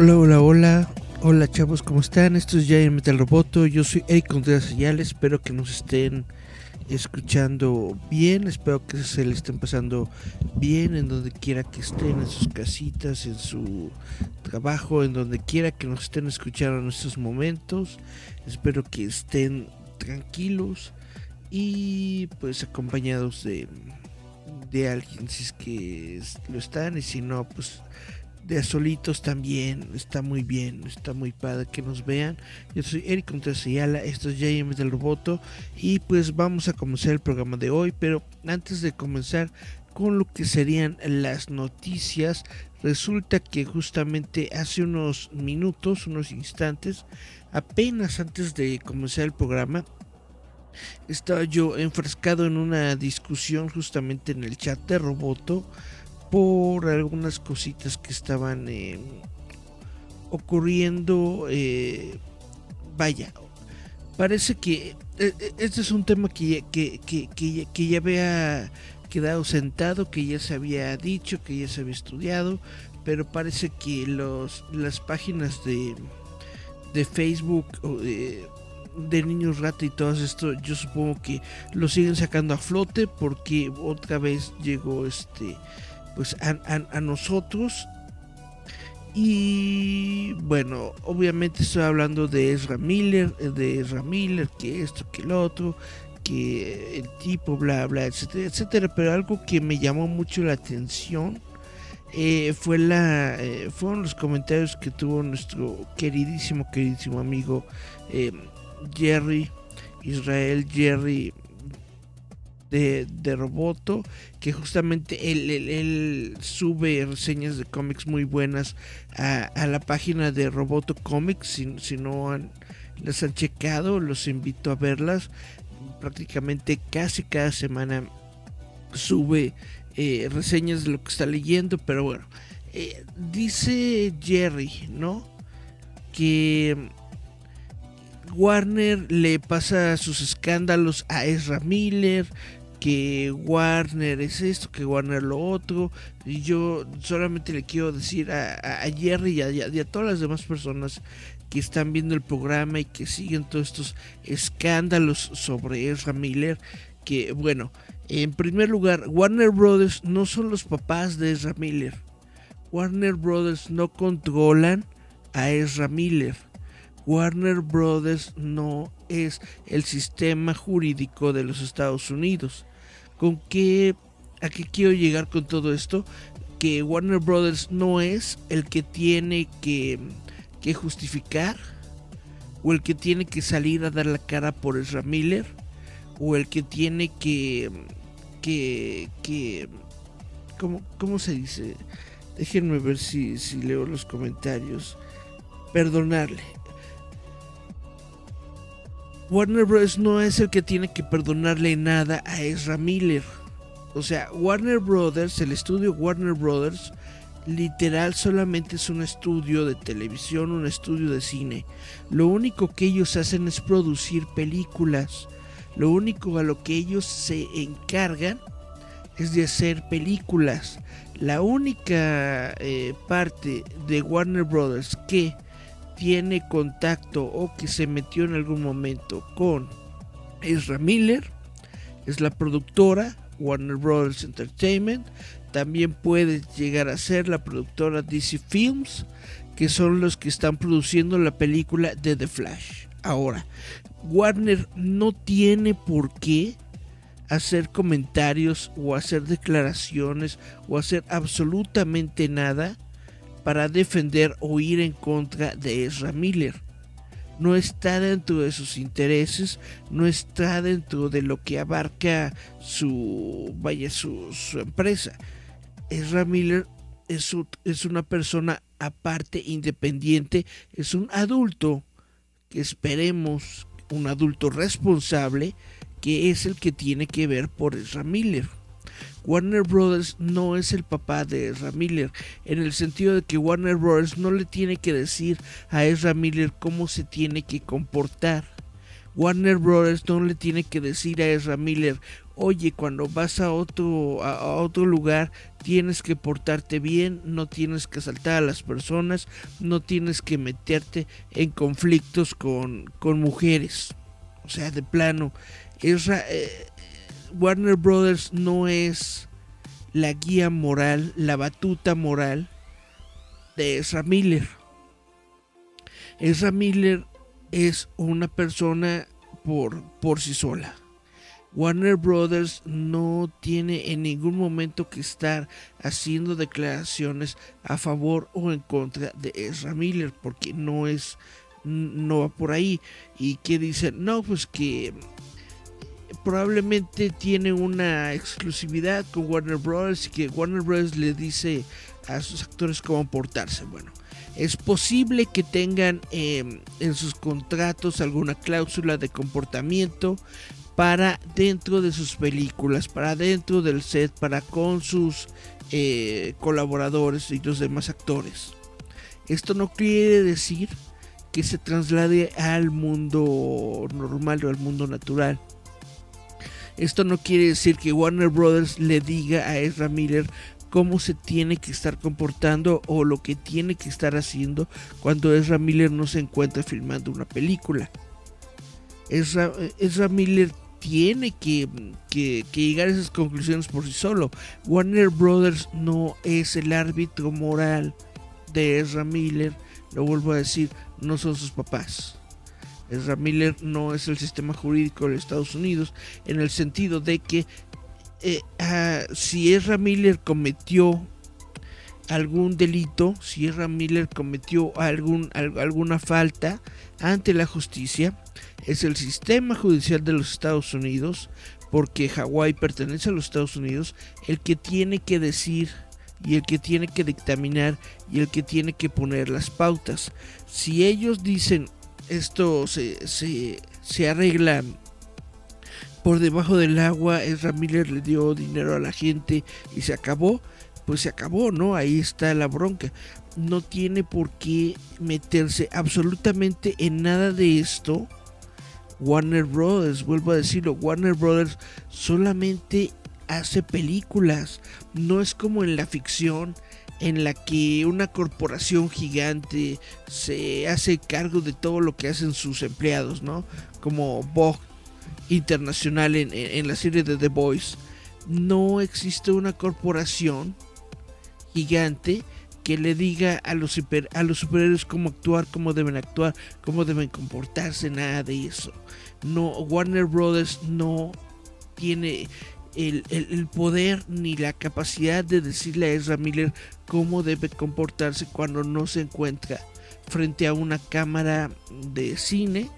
Hola, hola, hola. Hola chavos, ¿cómo están? Esto es Giant Metal Roboto. Yo soy Eric Contreras Señales. Espero que nos estén escuchando bien. Espero que se le estén pasando bien en donde quiera que estén, en sus casitas, en su trabajo, en donde quiera que nos estén escuchando en estos momentos. Espero que estén tranquilos y pues acompañados de, de alguien si es que lo están y si no pues de solitos también está muy bien, está muy padre que nos vean. Yo soy Eric Contreras esto es JM del Roboto y pues vamos a comenzar el programa de hoy, pero antes de comenzar con lo que serían las noticias, resulta que justamente hace unos minutos, unos instantes, apenas antes de comenzar el programa, estaba yo enfrascado en una discusión justamente en el chat de Roboto por algunas cositas que estaban eh, ocurriendo. Eh, vaya, parece que eh, este es un tema que, que, que, que, ya había quedado sentado, que ya se había dicho, que ya se había estudiado, pero parece que los, las páginas de, de Facebook de, de niños rata y todo esto, yo supongo que lo siguen sacando a flote porque otra vez llegó este pues a, nosotros y bueno, obviamente estoy hablando de Ezra Miller, de Ezra Miller, que esto, que el otro, que el tipo, bla, bla, etcétera, etcétera. Pero algo que me llamó mucho la atención eh, fue la, eh, fueron los comentarios que tuvo nuestro queridísimo, queridísimo amigo eh, Jerry, Israel Jerry de, de Roboto, que justamente él, sube reseñas de cómics muy buenas a, la página de Roboto Comics. Si, si no las han checado, los invito a verlas. Prácticamente casi cada semana sube eh, reseñas de lo que está leyendo, pero bueno, eh, dice Jerry, ¿no? Que Warner le pasa sus escándalos a Ezra Miller, que Warner es esto, que Warner lo otro. Y yo solamente le quiero decir a, Jerry y a, todas las demás personas que están viendo el programa y que siguen todos estos escándalos sobre Ezra Miller, que bueno, en primer lugar, Warner Brothers no son los papás de Ezra Miller. Warner Brothers no controlan a Ezra Miller. Warner Brothers no es el sistema jurídico de los Estados Unidos. ¿Con qué, a qué quiero llegar con todo esto? Que Warner Brothers no es el que tiene que, que justificar o el que tiene que salir a dar la cara por Ezra Miller o el que tiene que que que ¿cómo, cómo se dice? Déjenme ver si, si leo los comentarios. Perdonarle. Warner Bros. no es el que tiene que perdonarle nada a Ezra Miller. O sea, Warner Brothers, el estudio Warner Brothers, literal solamente es un estudio de televisión, un estudio de cine. Lo único que ellos hacen es producir películas. Lo único a lo que ellos se encargan es de hacer películas. La única eh, parte de Warner Brothers que tiene contacto o que se metió en algún momento con Ezra Miller, es la productora Warner Brothers Entertainment, también puede llegar a ser la productora DC Films, que son los que están produciendo la película de The Flash. Ahora, Warner no tiene por qué hacer comentarios o hacer declaraciones o hacer absolutamente nada para defender o ir en contra de Ezra Miller. no está dentro de sus intereses, no está dentro de lo que abarca su, vaya, su, empresa. Ezra Miller es, es una persona aparte, independiente, es un adulto que esperemos, un adulto responsable, que es el que tiene que ver por Ezra Miller. Warner Brothers no es el papá de Ezra Miller, en el sentido de que Warner Brothers no le tiene que decir a Ezra Miller cómo se tiene que comportar. Warner Brothers no le tiene que decir a Ezra Miller, oye, cuando vas a otro, a, otro lugar tienes que portarte bien, no tienes que asaltar a las personas, no tienes que meterte en conflictos con, con mujeres. O sea, de plano, Ezra, eh, Warner Brothers no es la guía moral, la batuta moral de Ezra Miller. Ezra Miller es una persona por, por sí sola. Warner Brothers no tiene en ningún momento que estar haciendo declaraciones a favor o en contra de Ezra Miller porque no es no va por ahí y que dicen no pues que probablemente tiene una exclusividad con Warner Bros. y que Warner Bros. le dice a sus actores cómo portarse. Bueno, es posible que tengan em, en sus contratos alguna cláusula de comportamiento para dentro de sus películas, para dentro del set, para con sus eh, colaboradores y los demás actores. Esto no quiere decir que se traslade al mundo normal o al mundo natural. Esto no quiere decir que Warner Brothers le diga a Ezra Miller cómo se tiene que estar comportando o lo que tiene que estar haciendo cuando Ezra Miller no se encuentra filmando una película. Ezra, Miller tiene que, que, llegar a esas conclusiones por sí solo. Warner Brothers no es el árbitro moral de Ezra Miller. Lo vuelvo a decir, no son sus papás. Ezra Miller no es el sistema jurídico de Estados Unidos en el sentido de que eh, ah, si Ezra Miller cometió algún delito, si Ezra Miller cometió alguna falta ante la justicia, es el sistema judicial de los Estados Unidos, porque Hawái pertenece a los Estados Unidos, el que tiene que decir y el que tiene que dictaminar y el que tiene que poner las pautas. Si ellos dicen esto se, se, arregla por debajo del agua. Ezra Miller le dio dinero a la gente y se acabó. Pues se acabó, ¿no? Ahí está la bronca. No tiene por qué meterse absolutamente en nada de esto. Warner Brothers, vuelvo a decirlo, Warner Brothers solamente hace películas. No es como en la ficción en la que una corporación gigante se hace cargo de todo lo que hacen sus empleados, ¿no? Como Vogue Internacional en, la serie de The Boys. No existe una corporación gigante que le diga a los, a los superhéroes cómo actuar, cómo deben actuar, cómo deben comportarse, nada de eso. No, Warner Brothers no tiene el, poder ni la capacidad de decirle a Ezra Miller cómo debe comportarse cuando no se encuentra frente a una cámara de cine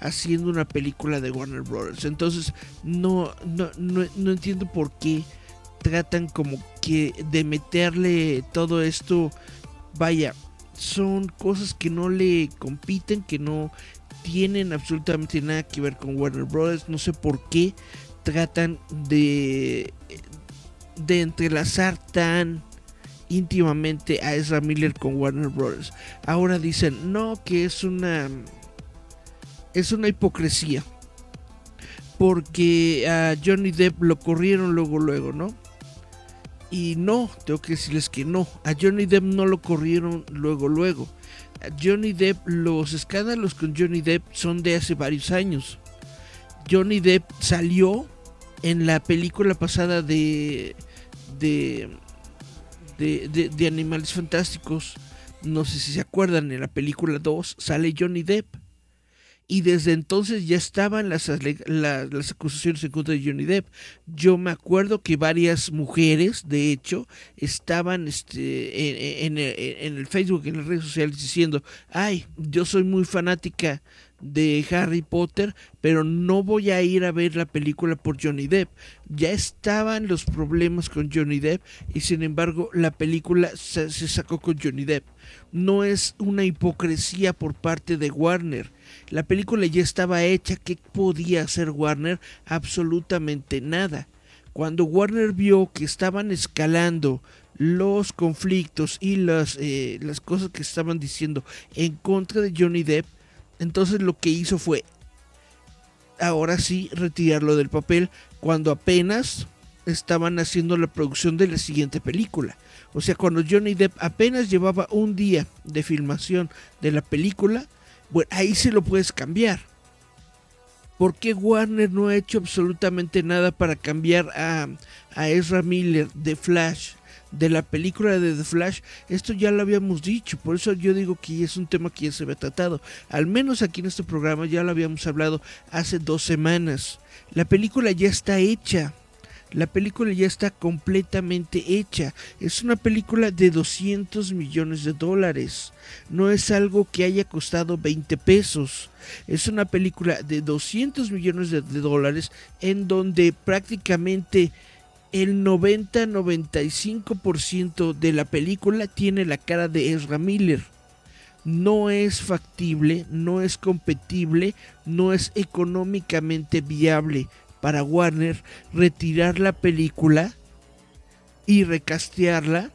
haciendo una película de Warner Brothers. Entonces no, no, no, entiendo por qué tratan como que de meterle todo esto. Vaya, son cosas que no le compiten, que no tienen absolutamente nada que ver con Warner Brothers. No sé por qué tratan de, de entrelazar tan íntimamente a Ezra Miller con Warner Brothers. Ahora dicen, no, que es una es una hipocresía. Porque a Johnny Depp lo corrieron luego luego, ¿no? Y no, tengo que decirles que no. A Johnny Depp no lo corrieron luego luego. Johnny Depp, los escándalos con Johnny Depp son de hace varios años. Johnny Depp salió en la película pasada de de, de, Animales Fantásticos, no sé si se acuerdan, en la película 2 sale Johnny Depp. Y desde entonces ya estaban las, las, acusaciones en contra de Johnny Depp. Yo me acuerdo que varias mujeres, de hecho, estaban este, en, en, en, el Facebook, en las redes sociales, diciendo, ay, yo soy muy fanática de Harry Potter, pero no voy a ir a ver la película por Johnny Depp. Ya estaban los problemas con Johnny Depp y sin embargo la película se, sacó con Johnny Depp. No es una hipocresía por parte de Warner. La película ya estaba hecha. ¿Qué podía hacer Warner? Absolutamente nada. Cuando Warner vio que estaban escalando los conflictos y las, eh, las cosas que estaban diciendo en contra de Johnny Depp, entonces lo que hizo fue, ahora sí, retirarlo del papel cuando apenas estaban haciendo la producción de la siguiente película. O sea, cuando Johnny Depp apenas llevaba un día de filmación de la película, bueno, ahí se lo puedes cambiar. ¿Por qué Warner no ha hecho absolutamente nada para cambiar a, a Ezra Miller de Flash de la película de The Flash, esto ya lo habíamos dicho, por eso yo digo que es un tema que ya se había tratado, al menos aquí en este programa ya lo habíamos hablado hace dos semanas. La película ya está hecha, la película ya está completamente hecha. Es una película de 200 millones de dólares. No es algo que haya costado 20 pesos. Es una película de 200 millones de, dólares en donde prácticamente el 90-95% de la película tiene la cara de Ezra Miller. No es factible, no es competible, no es económicamente viable para Warner retirar la película y recastearla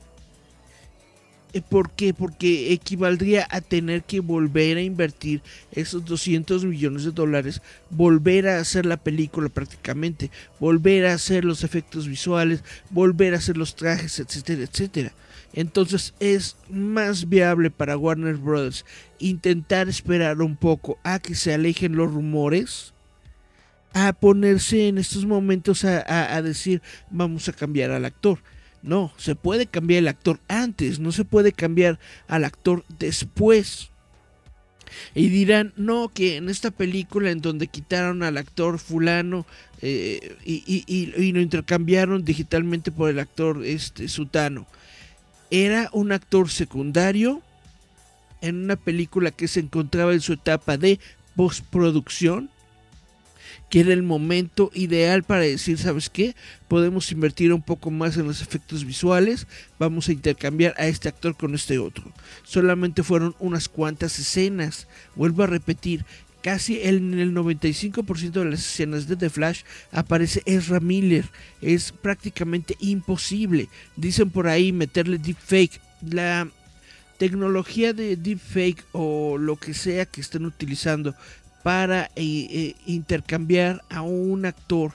¿Por qué? Porque equivaldría a tener que volver a invertir esos 200 millones de dólares, volver a hacer la película prácticamente, volver a hacer los efectos visuales, volver a hacer los trajes, etcétera, etcétera. Entonces es más viable para Warner Bros. intentar esperar un poco a que se alejen los rumores, a ponerse en estos momentos a decir vamos a cambiar al actor no, se puede cambiar el actor antes, no se puede cambiar al actor después. Y dirán, no, que en esta película en donde quitaron al actor fulano eh, y, lo intercambiaron digitalmente por el actor este, Sutano, era un actor secundario en una película que se encontraba en su etapa de postproducción que era el momento ideal para decir, ¿sabes qué? Podemos invertir un poco más en los efectos visuales, vamos a intercambiar a este actor con este otro. Solamente fueron unas cuantas escenas, vuelvo a repetir, casi en el 95% de las escenas de The Flash aparece Ezra Miller. Es prácticamente imposible. Dicen por ahí meterle deepfake. La tecnología de deepfake o lo que sea que estén utilizando para eh, eh, intercambiar a un actor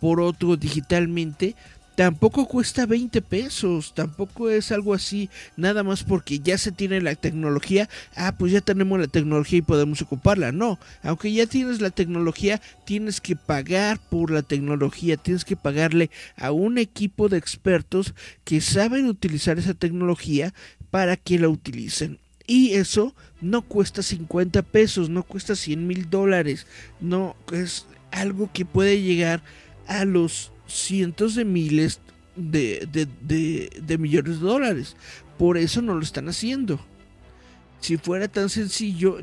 por otro digitalmente, tampoco cuesta 20 pesos, tampoco es algo así, nada más porque ya se tiene la tecnología, ah, pues ya tenemos la tecnología y podemos ocuparla. No, aunque ya tienes la tecnología, tienes que pagar por la tecnología, tienes que pagarle a un equipo de expertos que saben utilizar esa tecnología para que la utilicen. Y eso no cuesta 50 pesos, no cuesta 100 mil dólares, no es algo que puede llegar a los cientos de miles de, millones de dólares. Por eso no lo están haciendo. Si fuera tan sencillo,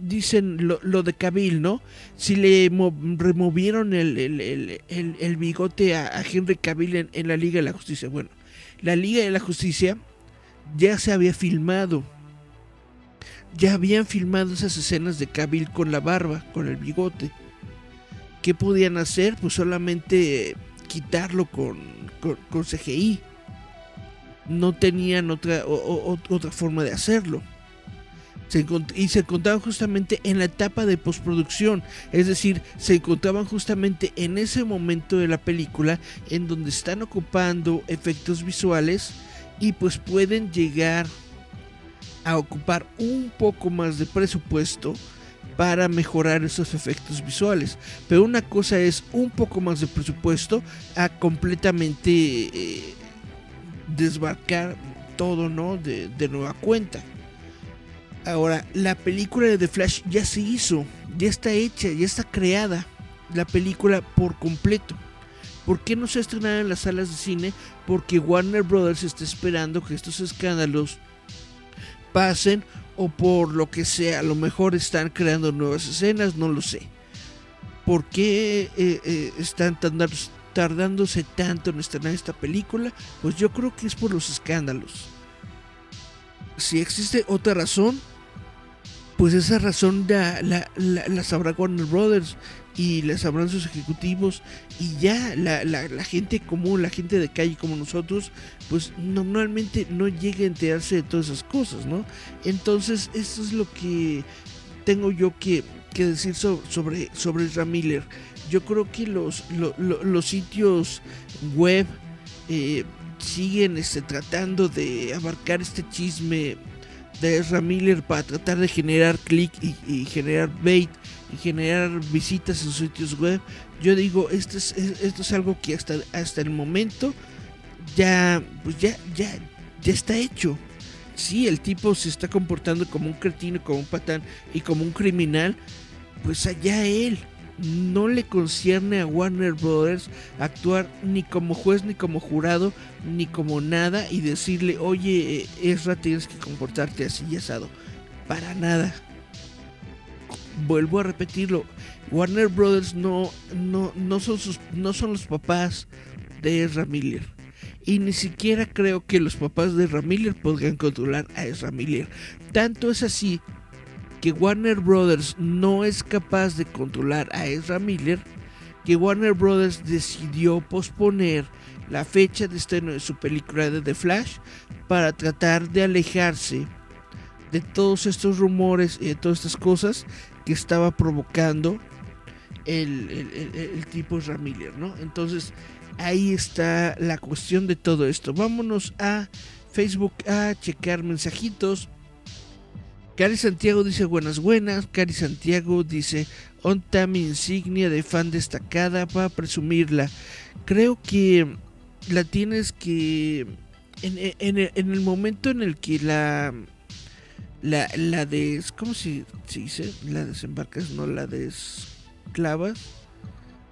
dicen lo, de Cabil, ¿no? Si le removieron el, bigote a, Henry Cabil en, en la Liga de la Justicia. Bueno, la Liga de la Justicia ya se había filmado. Ya habían filmado esas escenas de Cabil con la barba, con el bigote. ¿Qué podían hacer? Pues solamente quitarlo con, con, CGI. No tenían otra, otra forma de hacerlo. y se encontraban justamente en la etapa de postproducción, es decir, se encontraban justamente en ese momento de la película en donde están ocupando efectos visuales y pues pueden llegar a ocupar un poco más de presupuesto para mejorar esos efectos visuales. Pero una cosa es un poco más de presupuesto a completamente eh, desbarcar todo, ¿no? De, de, nueva cuenta. Ahora, la película de The Flash ya se hizo, ya está hecha, ya está creada. La película por completo. ¿Por qué no se ha estrenado en las salas de cine? Porque Warner Brothers está esperando que estos escándalos pasen o por lo que sea, a lo mejor están creando nuevas escenas, no lo sé. ¿Por qué eh, eh, están tardándose tanto en estrenar esta película? Pues yo creo que es por los escándalos. Si existe otra razón, pues esa razón la, la, sabrá Warner Brothers y la sabrán sus ejecutivos y ya la, la, gente común, la gente de calle como nosotros, pues normalmente no llega a enterarse de todas esas cosas, ¿no? Entonces eso es lo que tengo yo que, decir sobre, sobre Miller. Yo creo que los, los sitios web eh, siguen este, tratando de abarcar este chisme de Ezra Miller para tratar de generar clic y, generar bait y generar visitas en sitios web. Yo digo, esto es, esto es algo que hasta, hasta el momento ya, pues ya, ya, ya está hecho. Si el tipo se está comportando como un cretino, como un patán y como un criminal, pues allá él no le concierne a Warner Brothers actuar ni como juez, ni como jurado, ni como nada y decirle, oye, eh, Ezra, tienes que comportarte así y asado. Para nada. Vuelvo a repetirlo. Warner Brothers no, no, no, son, sus, no son los papás de Ezra Miller. Y ni siquiera creo que los papás de Ezra Miller podrían controlar a Ezra Miller. Tanto es así que Warner Brothers no es capaz de controlar a Ezra Miller, que Warner Brothers decidió posponer la fecha de estreno de su película de The Flash para tratar de alejarse de todos estos rumores y de todas estas cosas que estaba provocando el, tipo Miller, ¿no? Entonces ahí está la cuestión de todo esto. Vámonos a Facebook a checar mensajitos. Cari Santiago dice buenas buenas. Cari Santiago dice onta mi insignia de fan destacada para presumirla. Creo que la tienes que en, el momento en el que la la, la de ¿cómo se, dice? La desembarcas, no la desclavas.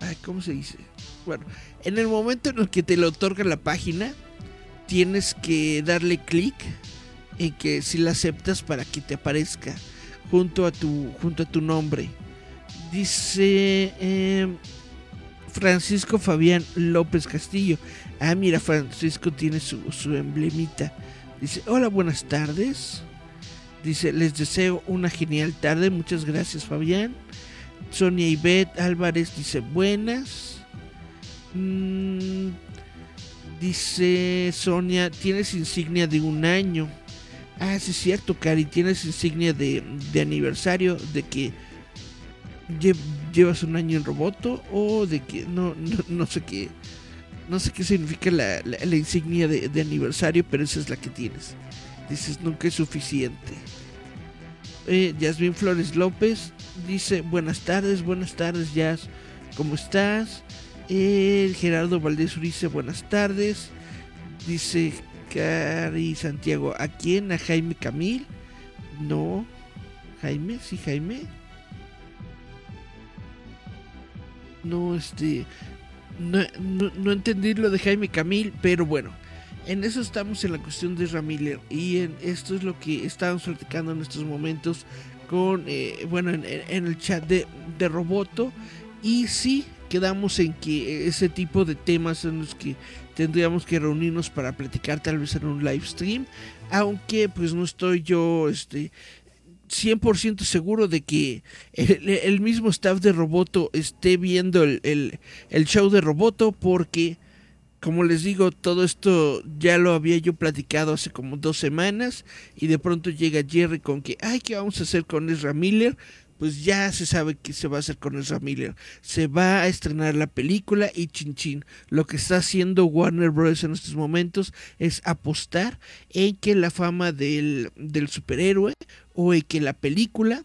Ay, ¿cómo se dice? Bueno, en el momento en el que te lo otorga la página, tienes que darle clic en que si la aceptas para que te aparezca junto a tu, junto a tu nombre. Dice em, Francisco Fabián López Castillo. Ah, mira, Francisco tiene su, su emblemita. Dice, hola, buenas tardes. Dice, les deseo una genial tarde. Muchas gracias, Fabián. Sonia Ivette Álvarez dice, buenas. Mm, dice Sonia, tienes insignia de un año. Ah, sí es cierto, Cari, tienes insignia de, aniversario, de que llevas un año en Roboto o de que no, no, sé qué. No sé qué significa la, insignia de, aniversario, pero esa es la que tienes. Dices, nunca es suficiente. Eh, Flores López dice, buenas tardes, buenas tardes, Jazz. ¿Cómo estás? Gerardo Valdés Urice, buenas tardes. Dice Cari Santiago. ¿A quién? ¿A Jaime Camil? No. ¿Jaime? ¿Sí, Jaime? No, este. No, no, entendí lo de Jaime Camil, pero bueno. En eso estamos en la cuestión de Ramiller. Y en esto es lo que estamos platicando en estos momentos con. Eh, bueno, en, el chat de, de Roboto. Y sí, quedamos en que ese tipo de temas en los que tendríamos que reunirnos para platicar tal vez en un live stream, aunque pues no estoy yo este 100% seguro de que el, mismo staff de Roboto esté viendo el, el, show de Roboto porque como les digo, todo esto ya lo había yo platicado hace como dos semanas y de pronto llega Jerry con que, ay, ¿qué vamos a hacer con Ezra Miller? pues ya se sabe qué se va a hacer con Ezra Miller. Se va a estrenar la película y chin chin. Lo que está haciendo Warner Bros. en estos momentos es apostar en que la fama del, del superhéroe o en que la película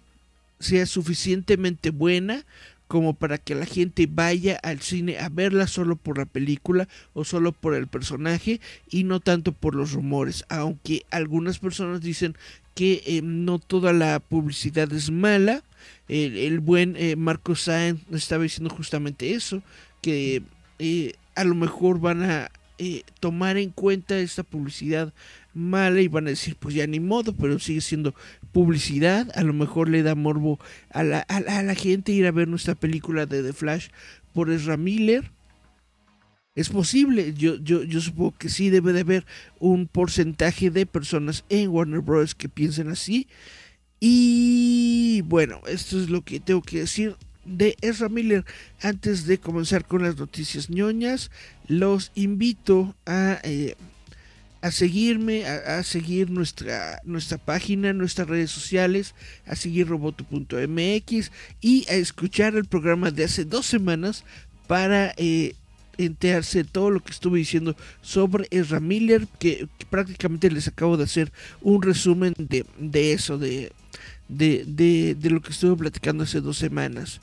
sea suficientemente buena como para que la gente vaya al cine a verla solo por la película o solo por el personaje y no tanto por los rumores, aunque algunas personas dicen que eh, no toda la publicidad es mala. El, buen eh, Marco Sáenz estaba diciendo justamente eso, que eh, a lo mejor van a eh, tomar en cuenta esta publicidad mala y van a decir, pues ya ni modo, pero sigue siendo publicidad. A lo mejor le da morbo a la, a la gente ir a ver nuestra película de The Flash por Ezra Miller. Es posible, yo, yo, yo supongo que sí debe de haber un porcentaje de personas en Warner Bros. que piensen así. Y bueno, esto es lo que tengo que decir de Ezra Miller. Antes de comenzar con las noticias ñoñas, los invito a, eh, a seguirme, a, seguir nuestra, nuestra página, nuestras redes sociales, a seguir roboto.mx y a escuchar el programa de hace dos semanas para eh, enterarse todo lo que estuve diciendo sobre Ezra Miller, que, prácticamente les acabo de hacer un resumen de, de eso, de, de, de, lo que estuve platicando hace dos semanas.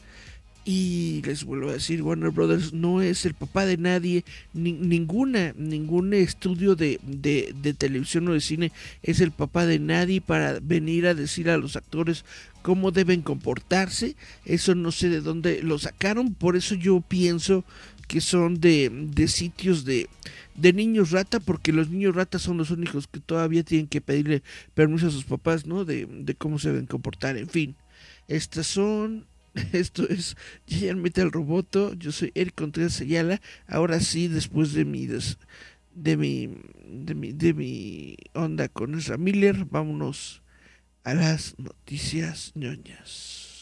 Y les vuelvo a decir, Warner Brothers no es el papá de nadie, ninguna, ningún estudio de, de, de, televisión o de cine es el papá de nadie para venir a decir a los actores cómo deben comportarse. Eso no sé de dónde lo sacaron, por eso yo pienso que son de, de sitios de, de niños rata, porque los niños rata son los únicos que todavía tienen que pedirle permiso a sus papás, ¿no? De, de cómo se deben comportar, en fin. Estas son esto es Giant Metal Roboto. Yo soy Eric Contreras Ayala. Ahora sí, después de mi, de mi, de mi, de mi onda con Ezra Miller, vámonos a las noticias ñoñas.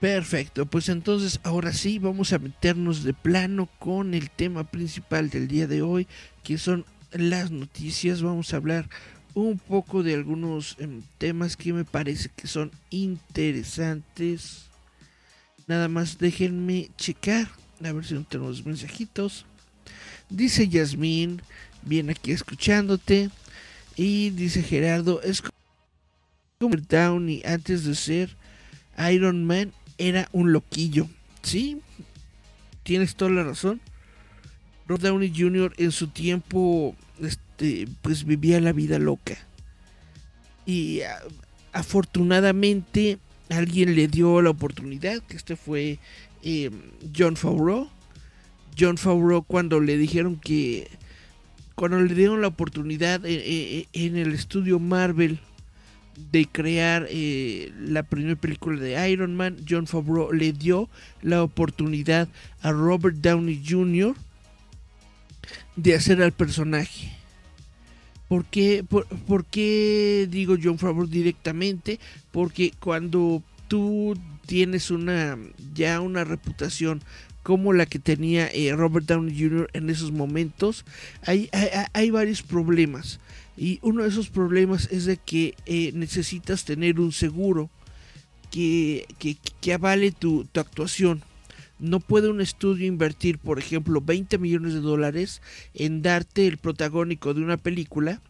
Perfecto, pues entonces ahora sí vamos a meternos de plano con el tema principal del día de hoy, que son las noticias. Vamos a hablar un poco de algunos em, temas que me parece que son interesantes. Nada más déjenme checar, a ver si no tenemos mensajitos. Dice Yasmín, viene aquí escuchándote. Y dice Gerardo, es como Downey antes de ser Iron Man era un loquillo. Sí, tienes toda la razón. Robert Downey Jr. en su tiempo, este, pues vivía la vida loca. Y afortunadamente alguien le dio la oportunidad, que este fue eh, John Favreau. John Favreau cuando le dijeron que, cuando le dieron la oportunidad eh, eh, en el estudio Marvel de crear eh, la primera película de Iron Man, John Favreau le dio la oportunidad a Robert Downey Jr. de hacer al personaje. ¿Por qué, por, qué digo John Favreau directamente? Porque cuando tú tienes una ya una reputación como la que tenía eh, Robert Downey Jr. en esos momentos, hay, hay, hay varios problemas. Y uno de esos problemas es de que eh, necesitas tener un seguro que, que, avale tu, tu, actuación. No puede un estudio invertir, por ejemplo, 20 millones de dólares en darte el protagónico de una película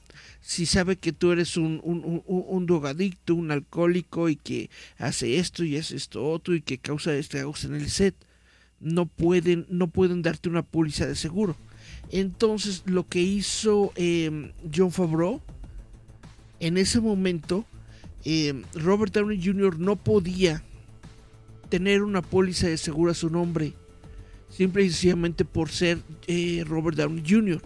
si sabe que tú eres un, un, un, un, drogadicto, un alcohólico y que hace esto y hace esto otro y que causa estragos en el set. No pueden, no pueden darte una póliza de seguro. Entonces lo que hizo em, John Favreau, en ese momento, em, Robert Downey Jr. no podía tener una póliza de seguro a su nombre, simple y sencillamente por ser eh, Robert Downey Jr.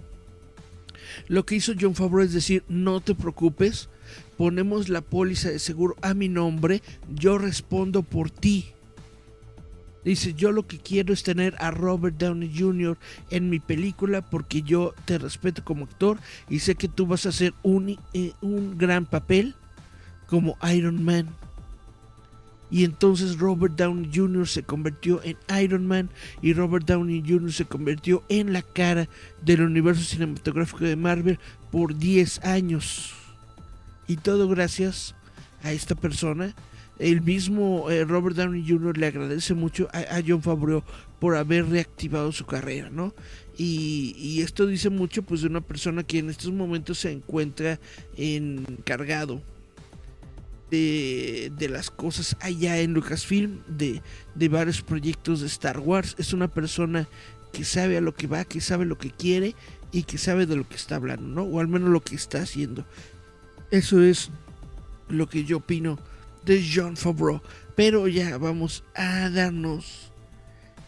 Lo que hizo John Favreau es decir, no te preocupes, ponemos la póliza de seguro a mi nombre, yo respondo por ti. Dice, yo lo que quiero es tener a Robert Downey Jr. en mi película porque yo te respeto como actor y sé que tú vas a hacer un, eh, un gran papel como Iron Man. Y entonces Robert Downey Jr. se convirtió en Iron Man y Robert Downey Jr. se convirtió en la cara del universo cinematográfico de Marvel por 10 años. Y todo gracias a esta persona el mismo eh, Robert Downey Jr. le agradece mucho a, John Favreau por haber reactivado su carrera, ¿no? Y, esto dice mucho pues de una persona que en estos momentos se encuentra encargado de, de, las cosas allá en Lucasfilm, de, de varios proyectos de Star Wars. Es una persona que sabe a lo que va, que sabe lo que quiere y que sabe de lo que está hablando, ¿no? O al menos lo que está haciendo. Eso es lo que yo opino de John Favreau. Pero ya vamos a darnos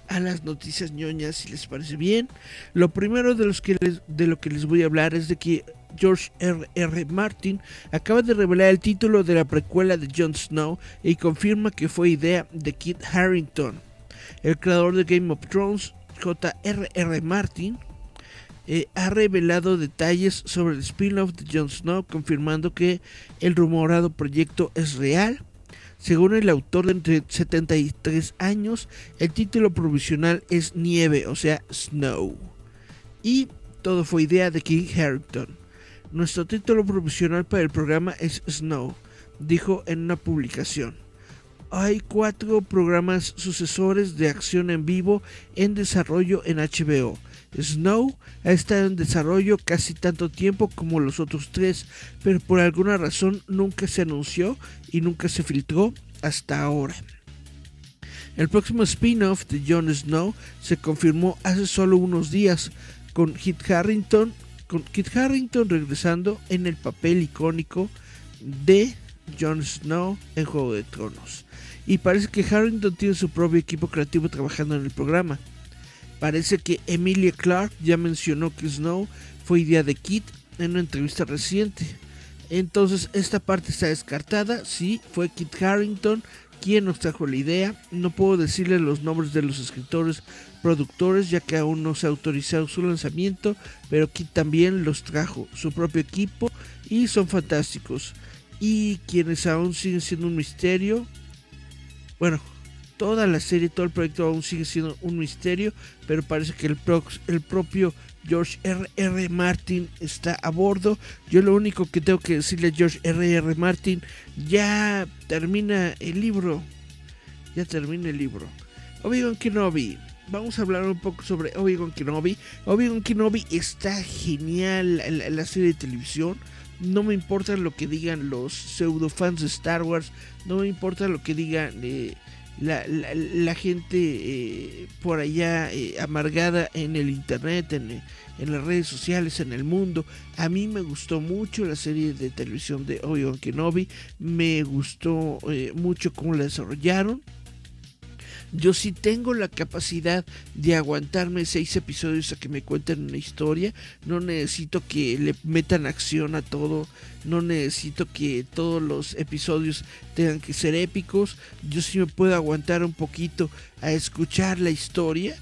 a las noticias ñoñas si les parece bien. Lo primero de, los que de lo que les voy a hablar es de que George R. R. Martin acaba de revelar el título de la precuela de Jon Snow y confirma que fue idea de Kit Harrington. El creador de Game of Thrones, J. R. R. Martin, eh, ha revelado detalles sobre el spin-off de Jon Snow, confirmando que el rumorado proyecto es real según el autor de entre 73 años, el título provisional es Nieve, o sea, Snow. Y todo fue idea de King Harrington. Nuestro título provisional para el programa es Snow, dijo en una publicación. Hay cuatro programas sucesores de acción en vivo en desarrollo en HBO Snow ha estado en desarrollo casi tanto tiempo como los otros tres, pero por alguna razón nunca se anunció y nunca se filtró hasta ahora. El próximo spin-off de Jon Snow se confirmó hace solo unos días con Kit Harrington, Harrington regresando en el papel icónico de Jon Snow en Juego de Tronos. Y parece que Harrington tiene su propio equipo creativo trabajando en el programa. Parece que Emilia Clark ya mencionó que Snow fue idea de Kit en una entrevista reciente. Entonces esta parte está descartada. Sí, fue Kit Harrington quien nos trajo la idea. No puedo decirle los nombres de los escritores productores ya que aún no se ha autorizado su lanzamiento, pero Kit también los trajo, su propio equipo y son fantásticos. Y quienes aún siguen siendo un misterio, bueno, toda la serie, todo el proyecto aún sigue siendo un misterio, pero parece que el, el propio George R. R. Martin está a bordo. Yo lo único que tengo que decirle a George R. R. Martin, ya termina el libro. Ya termina el libro. Obi-Wan Kenobi. Vamos a hablar un poco sobre Obi-Wan Kenobi. Obi-Wan Kenobi está genial la, la serie de televisión. No me importa lo que digan los pseudo fans de Star Wars. No me importa lo que digan eh, la, gente eh, por allá eh, amargada en el internet, en, en, las redes sociales, en el mundo. A mí me gustó mucho la serie de televisión de Obi-Wan Kenobi, me gustó eh, mucho cómo la desarrollaron. Yo sí tengo la capacidad de aguantarme seis episodios a que me cuenten una historia. No necesito que le metan acción a todo. No necesito que todos los episodios tengan que ser épicos. Yo sí me puedo aguantar un poquito a escuchar la historia.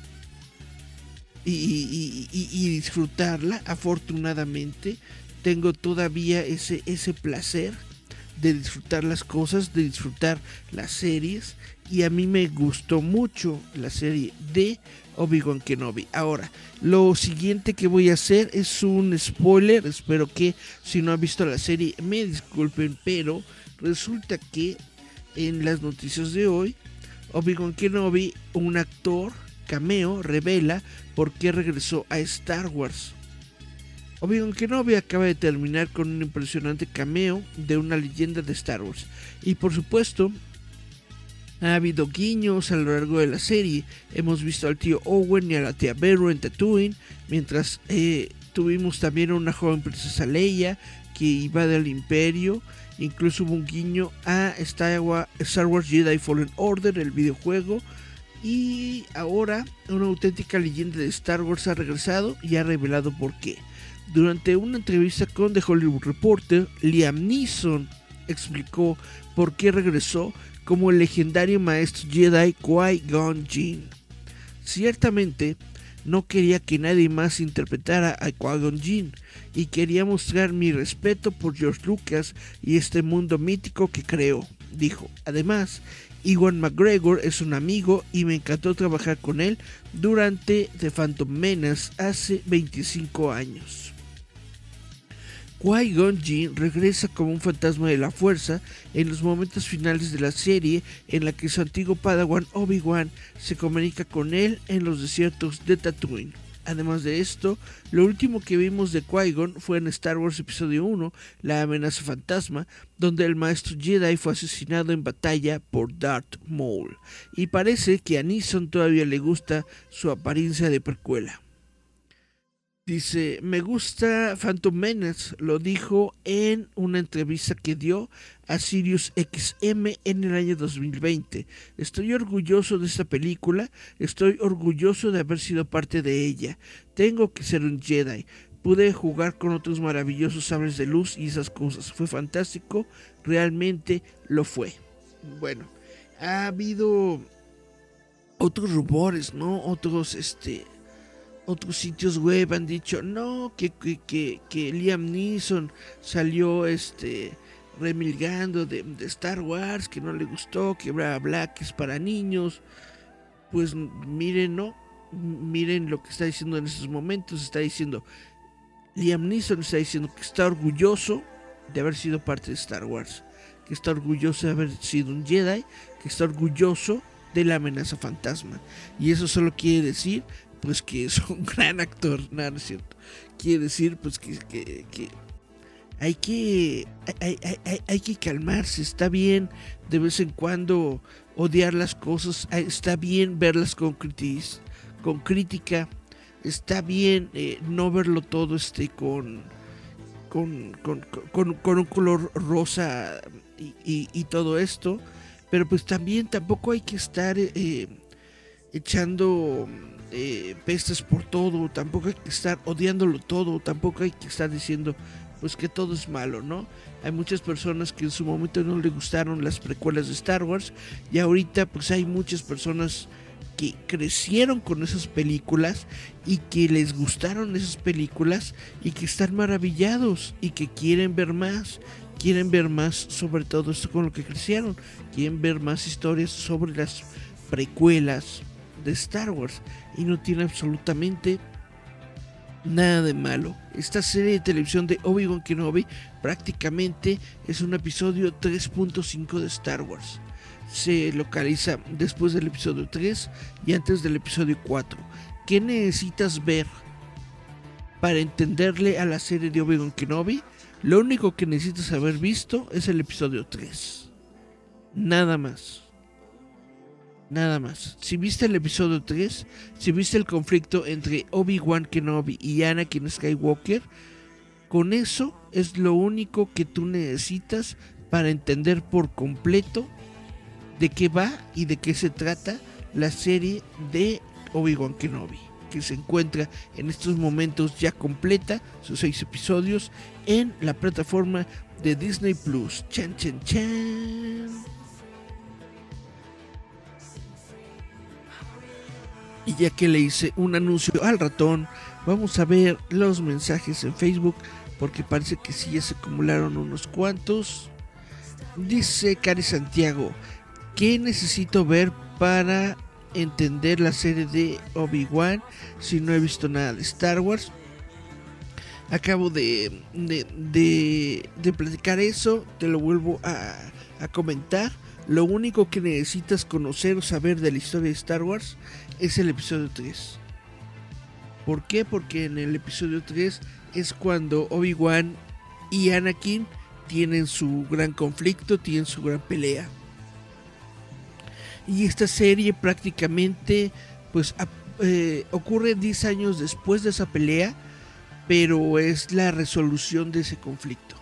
Y, disfrutarla. Afortunadamente tengo todavía ese, ese placer de disfrutar las cosas, de disfrutar las series y a mí me gustó mucho la serie de Obi-Wan Kenobi. Ahora, lo siguiente que voy a hacer es un spoiler. Espero que si no han visto la serie me disculpen, pero resulta que en las noticias de hoy, Obi-Wan Kenobi, un actor cameo, revela por qué regresó a Star Wars. Obi-Wan Kenobi acaba de terminar con un impresionante cameo de una leyenda de Star Wars. Y por supuesto, ha habido guiños a lo largo de la serie. Hemos visto al tío Owen y a la tía Beru en Tatooine, mientras eh, tuvimos también a una joven princesa Leia que iba del imperio. Incluso hubo un guiño a Star Wars Jedi Fallen Order, el videojuego. Y ahora una auténtica leyenda de Star Wars ha regresado y ha revelado por qué. Durante una entrevista con The Hollywood Reporter, Liam Neeson explicó por qué regresó como el legendario maestro Jedi Qui-Gon Jinn. Ciertamente, no quería que nadie más interpretara a Qui-Gon Jinn y quería mostrar mi respeto por George Lucas y este mundo mítico que creó, dijo. Además, Iwan McGregor es un amigo y me encantó trabajar con él durante The Phantom Menace hace 25 años. Qui-Gon Jinn regresa como un fantasma de la fuerza en los momentos finales de la serie en la que su antiguo padawan Obi-Wan se comunica con él en los desiertos de Tatooine. Además de esto, lo último que vimos de Qui-Gon fue en Star Wars Episodio 1, La amenaza fantasma, donde el maestro Jedi fue asesinado en batalla por Darth Maul. Y parece que a Neeson todavía le gusta su apariencia de precuela. Dice, me gusta Phantom Menace, lo dijo en una entrevista que dio a Sirius XM en el año 2020. Estoy orgulloso de esta película, estoy orgulloso de haber sido parte de ella. Tengo que ser un Jedi. Pude jugar con otros maravillosos sables de luz y esas cosas. Fue fantástico, realmente lo fue. Bueno, ha habido otros rumores, ¿no? Otros, este otros sitios web han dicho no que, que, que, Liam Neeson salió este remilgando de, Star Wars que no le gustó que bla bla que es para niños pues miren no miren lo que está diciendo en estos momentos. Está diciendo Liam Neeson está diciendo que está orgulloso de haber sido parte de Star Wars que está orgulloso de haber sido un Jedi que está orgulloso de la amenaza fantasma. Y eso solo quiere decir pues que es un gran actor, no es cierto. Quiere decir pues que, hay que hay, que calmarse, está bien de vez en cuando odiar las cosas, está bien verlas con, con crítica, está bien eh, no verlo todo este con con, con, un color rosa y, todo esto, pero pues también tampoco hay que estar eh, echando eh, pestes por todo, tampoco hay que estar odiándolo todo, tampoco hay que estar diciendo pues que todo es malo, ¿no? Hay muchas personas que en su momento no le gustaron las precuelas de Star Wars y ahorita pues hay muchas personas que crecieron con esas películas y que les gustaron esas películas y que están maravillados y que quieren ver más, quieren ver más sobre todo esto con lo que crecieron, quieren ver más historias sobre las precuelas de Star Wars y no tiene absolutamente nada de malo. Esta serie de televisión de Obi-Wan Kenobi prácticamente es un episodio 3.5 de Star Wars. Se localiza después del episodio 3 y antes del episodio 4. ¿Qué necesitas ver para entenderle a la serie de Obi-Wan Kenobi? Lo único que necesitas haber visto es el episodio 3. Nada más. Nada más. Si viste el episodio 3, si viste el conflicto entre Obi-Wan Kenobi y Anakin Skywalker, con eso es lo único que tú necesitas para entender por completo de qué va y de qué se trata la serie de Obi-Wan Kenobi, que se encuentra en estos momentos ya completa, sus seis episodios, en la plataforma de Disney Plus. Chan, chan, chan. Y ya que le hice un anuncio al ratón, vamos a ver los mensajes en Facebook porque parece que sí ya se acumularon unos cuantos. Dice Cari Santiago, ¿qué necesito ver para entender la serie de Obi-Wan si no he visto nada de Star Wars? Acabo de, de, platicar eso, te lo vuelvo a, a comentar. Lo único que necesitas conocer o saber de la historia de Star Wars es el episodio 3. ¿Por qué? Porque en el episodio 3 es cuando Obi-Wan y Anakin tienen su gran conflicto, tienen su gran pelea. Y esta serie prácticamente pues eh, ocurre 10 años después de esa pelea, pero es la resolución de ese conflicto.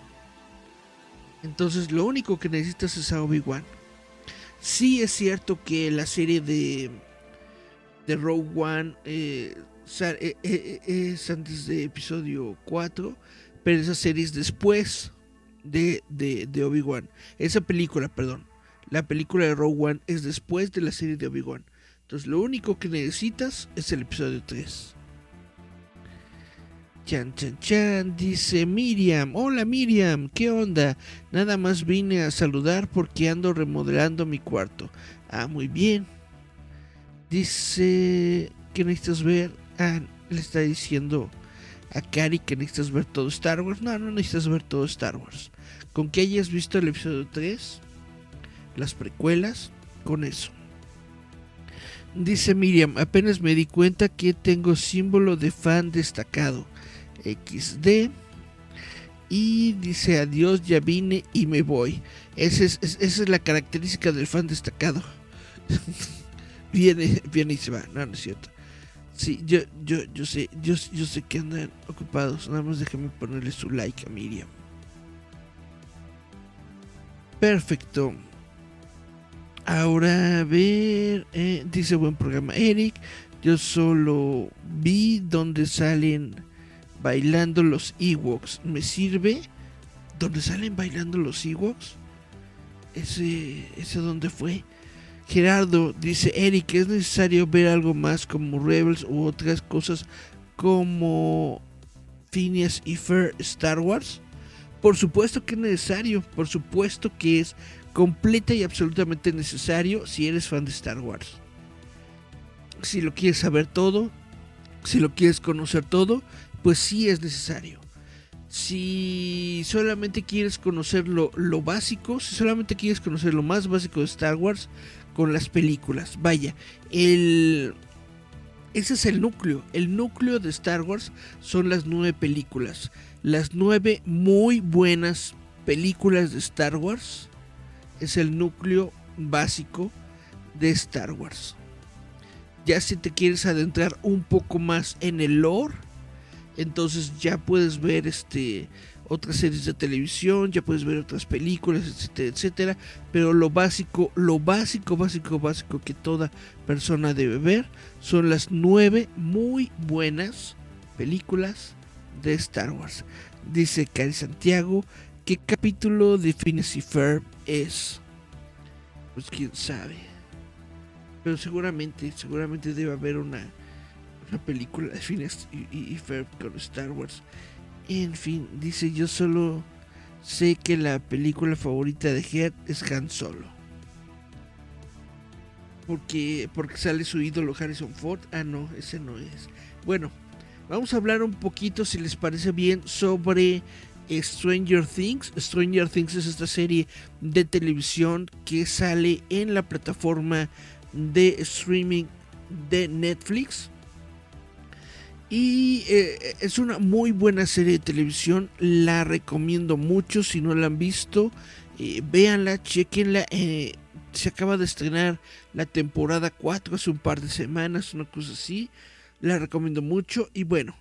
Entonces lo único que necesitas es a Obi-Wan. Sí es cierto que la serie de de Rogue One eh, eh, eh, es antes de episodio 4, pero esa serie es después de, de, Obi-Wan. Esa película, perdón. La película de Rogue One es después de la serie de Obi-Wan. Entonces lo único que necesitas es el episodio 3. Chan, chan, chan, dice Miriam. Hola Miriam, ¿qué onda? Nada más vine a saludar porque ando remodelando mi cuarto. Ah, muy bien. Dice que necesitas ver. Ah, le está diciendo a Cari que necesitas ver todo Star Wars. No, no necesitas ver todo Star Wars. Con que hayas visto el episodio 3, las precuelas, con eso. Dice Miriam, apenas me di cuenta que tengo símbolo de fan destacado. XD. Y dice adiós, ya vine y me voy. Esa es, esa es la característica del fan destacado. viene, viene y se va. No, no es cierto. Sí, yo, yo, yo sé, yo, yo sé que andan ocupados. Nada más déjame ponerle su like a Miriam. Perfecto. Ahora a ver, eh, dice buen programa Eric. Yo solo vi donde salen bailando los Ewoks. ¿Me sirve? ¿Dónde salen bailando los Ewoks? Ese, ese dónde fue. Gerardo dice, Eric, ¿es necesario ver algo más como Rebels u otras cosas como Phineas y Fer Star Wars? Por supuesto que es necesario, por supuesto que es completa y absolutamente necesario si eres fan de Star Wars. Si lo quieres saber todo, si lo quieres conocer todo, pues sí es necesario. Si solamente quieres conocer lo, lo, básico, si solamente quieres conocer lo más básico de Star Wars con las películas, vaya, el, ese es el núcleo. El núcleo de Star Wars son las nueve películas. Las nueve muy buenas películas de Star Wars es el núcleo básico de Star Wars. Ya si te quieres adentrar un poco más en el lore, entonces ya puedes ver este otras series de televisión, ya puedes ver otras películas, etcétera, etcétera, pero lo básico, lo básico, básico, básico que toda persona debe ver son las nueve muy buenas películas de Star Wars. Dice Cari Santiago, ¿qué capítulo de Phineas y Ferb es? Pues quién sabe. Pero seguramente, seguramente debe haber una, una película de y, y, y Ferb con Star Wars. En fin, dice yo solo sé que la película favorita de Head es Han Solo. Porque, porque sale su ídolo Harrison Ford. Ah, no, ese no es. Bueno, vamos a hablar un poquito, si les parece bien, sobre Stranger Things. Stranger Things es esta serie de televisión que sale en la plataforma de streaming de Netflix. Y eh, es una muy buena serie de televisión, la recomiendo mucho, si no la han visto, eh, véanla, chequenla, eh, se acaba de estrenar la temporada 4 hace un par de semanas, una cosa así, la recomiendo mucho y bueno,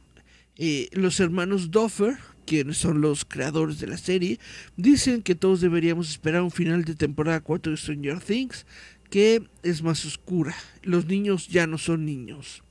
los hermanos Duffer, quienes son los creadores de la serie, dicen que todos deberíamos esperar un final de temporada 4 de Stranger Things, que es más oscura, los niños ya no son niños.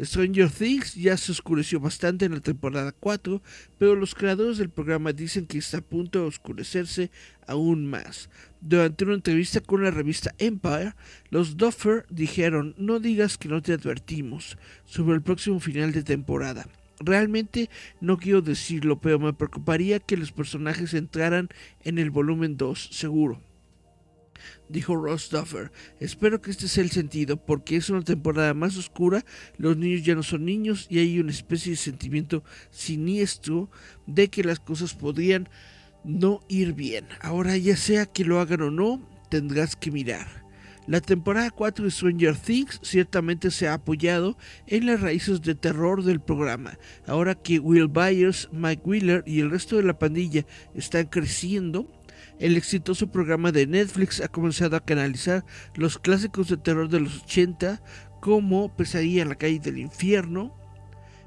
Stranger Things ya se oscureció bastante en la temporada 4, pero los creadores del programa dicen que está a punto de oscurecerse aún más. Durante una entrevista con la revista Empire, los Duffer dijeron, no digas que no te advertimos sobre el próximo final de temporada. Realmente no quiero decirlo, pero me preocuparía que los personajes entraran en el volumen 2, seguro dijo Ross Duffer. Espero que este sea el sentido, porque es una temporada más oscura, los niños ya no son niños y hay una especie de sentimiento siniestro de que las cosas podrían no ir bien. Ahora ya sea que lo hagan o no, tendrás que mirar. La temporada 4 de Stranger Things ciertamente se ha apoyado en las raíces de terror del programa. Ahora que Will Byers, Mike Wheeler y el resto de la pandilla están creciendo, el exitoso programa de Netflix ha comenzado a canalizar los clásicos de terror de los 80 como Pesadilla en la calle del infierno,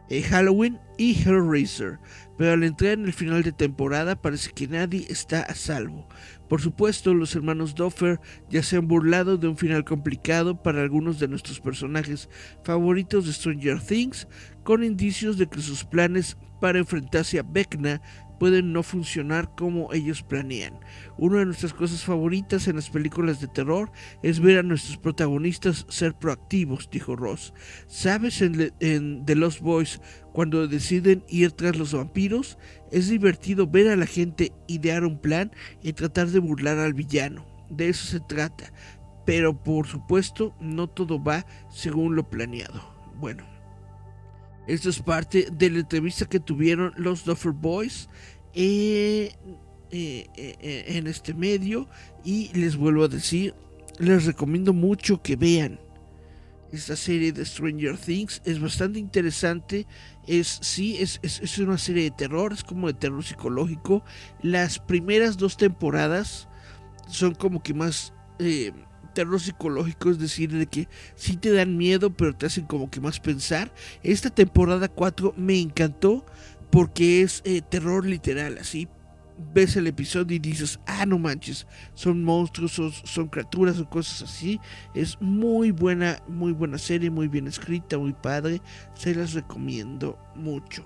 eh, Halloween y Hellraiser, pero al entrar en el final de temporada parece que nadie está a salvo. Por supuesto, los hermanos Duffer ya se han burlado de un final complicado para algunos de nuestros personajes favoritos de Stranger Things, con indicios de que sus planes para enfrentarse a Vecna pueden no funcionar como ellos planean. Una de nuestras cosas favoritas en las películas de terror es ver a nuestros protagonistas ser proactivos, dijo Ross. ¿Sabes en, The Lost Boys cuando deciden ir tras los vampiros? Es divertido ver a la gente idear un plan y tratar de burlar al villano. De eso se trata. Pero por supuesto no todo va según lo planeado. Bueno, Esto es parte de la entrevista que tuvieron los Duffer Boys eh, eh, eh, en este medio. Y les vuelvo a decir, les recomiendo mucho que vean esta serie de Stranger Things. Es bastante interesante. Es, sí, es, es, una serie de terror, es como de terror psicológico. Las primeras dos temporadas son como que más terror psicológico, es decir, de que sí te dan miedo, pero te hacen como que más pensar. Esta temporada 4 me encantó porque es eh, terror literal, así. Ves el episodio y dices, ah, no manches, son monstruos, son, criaturas o cosas así. Es muy buena, muy buena serie, muy bien escrita, muy padre. Se las recomiendo mucho.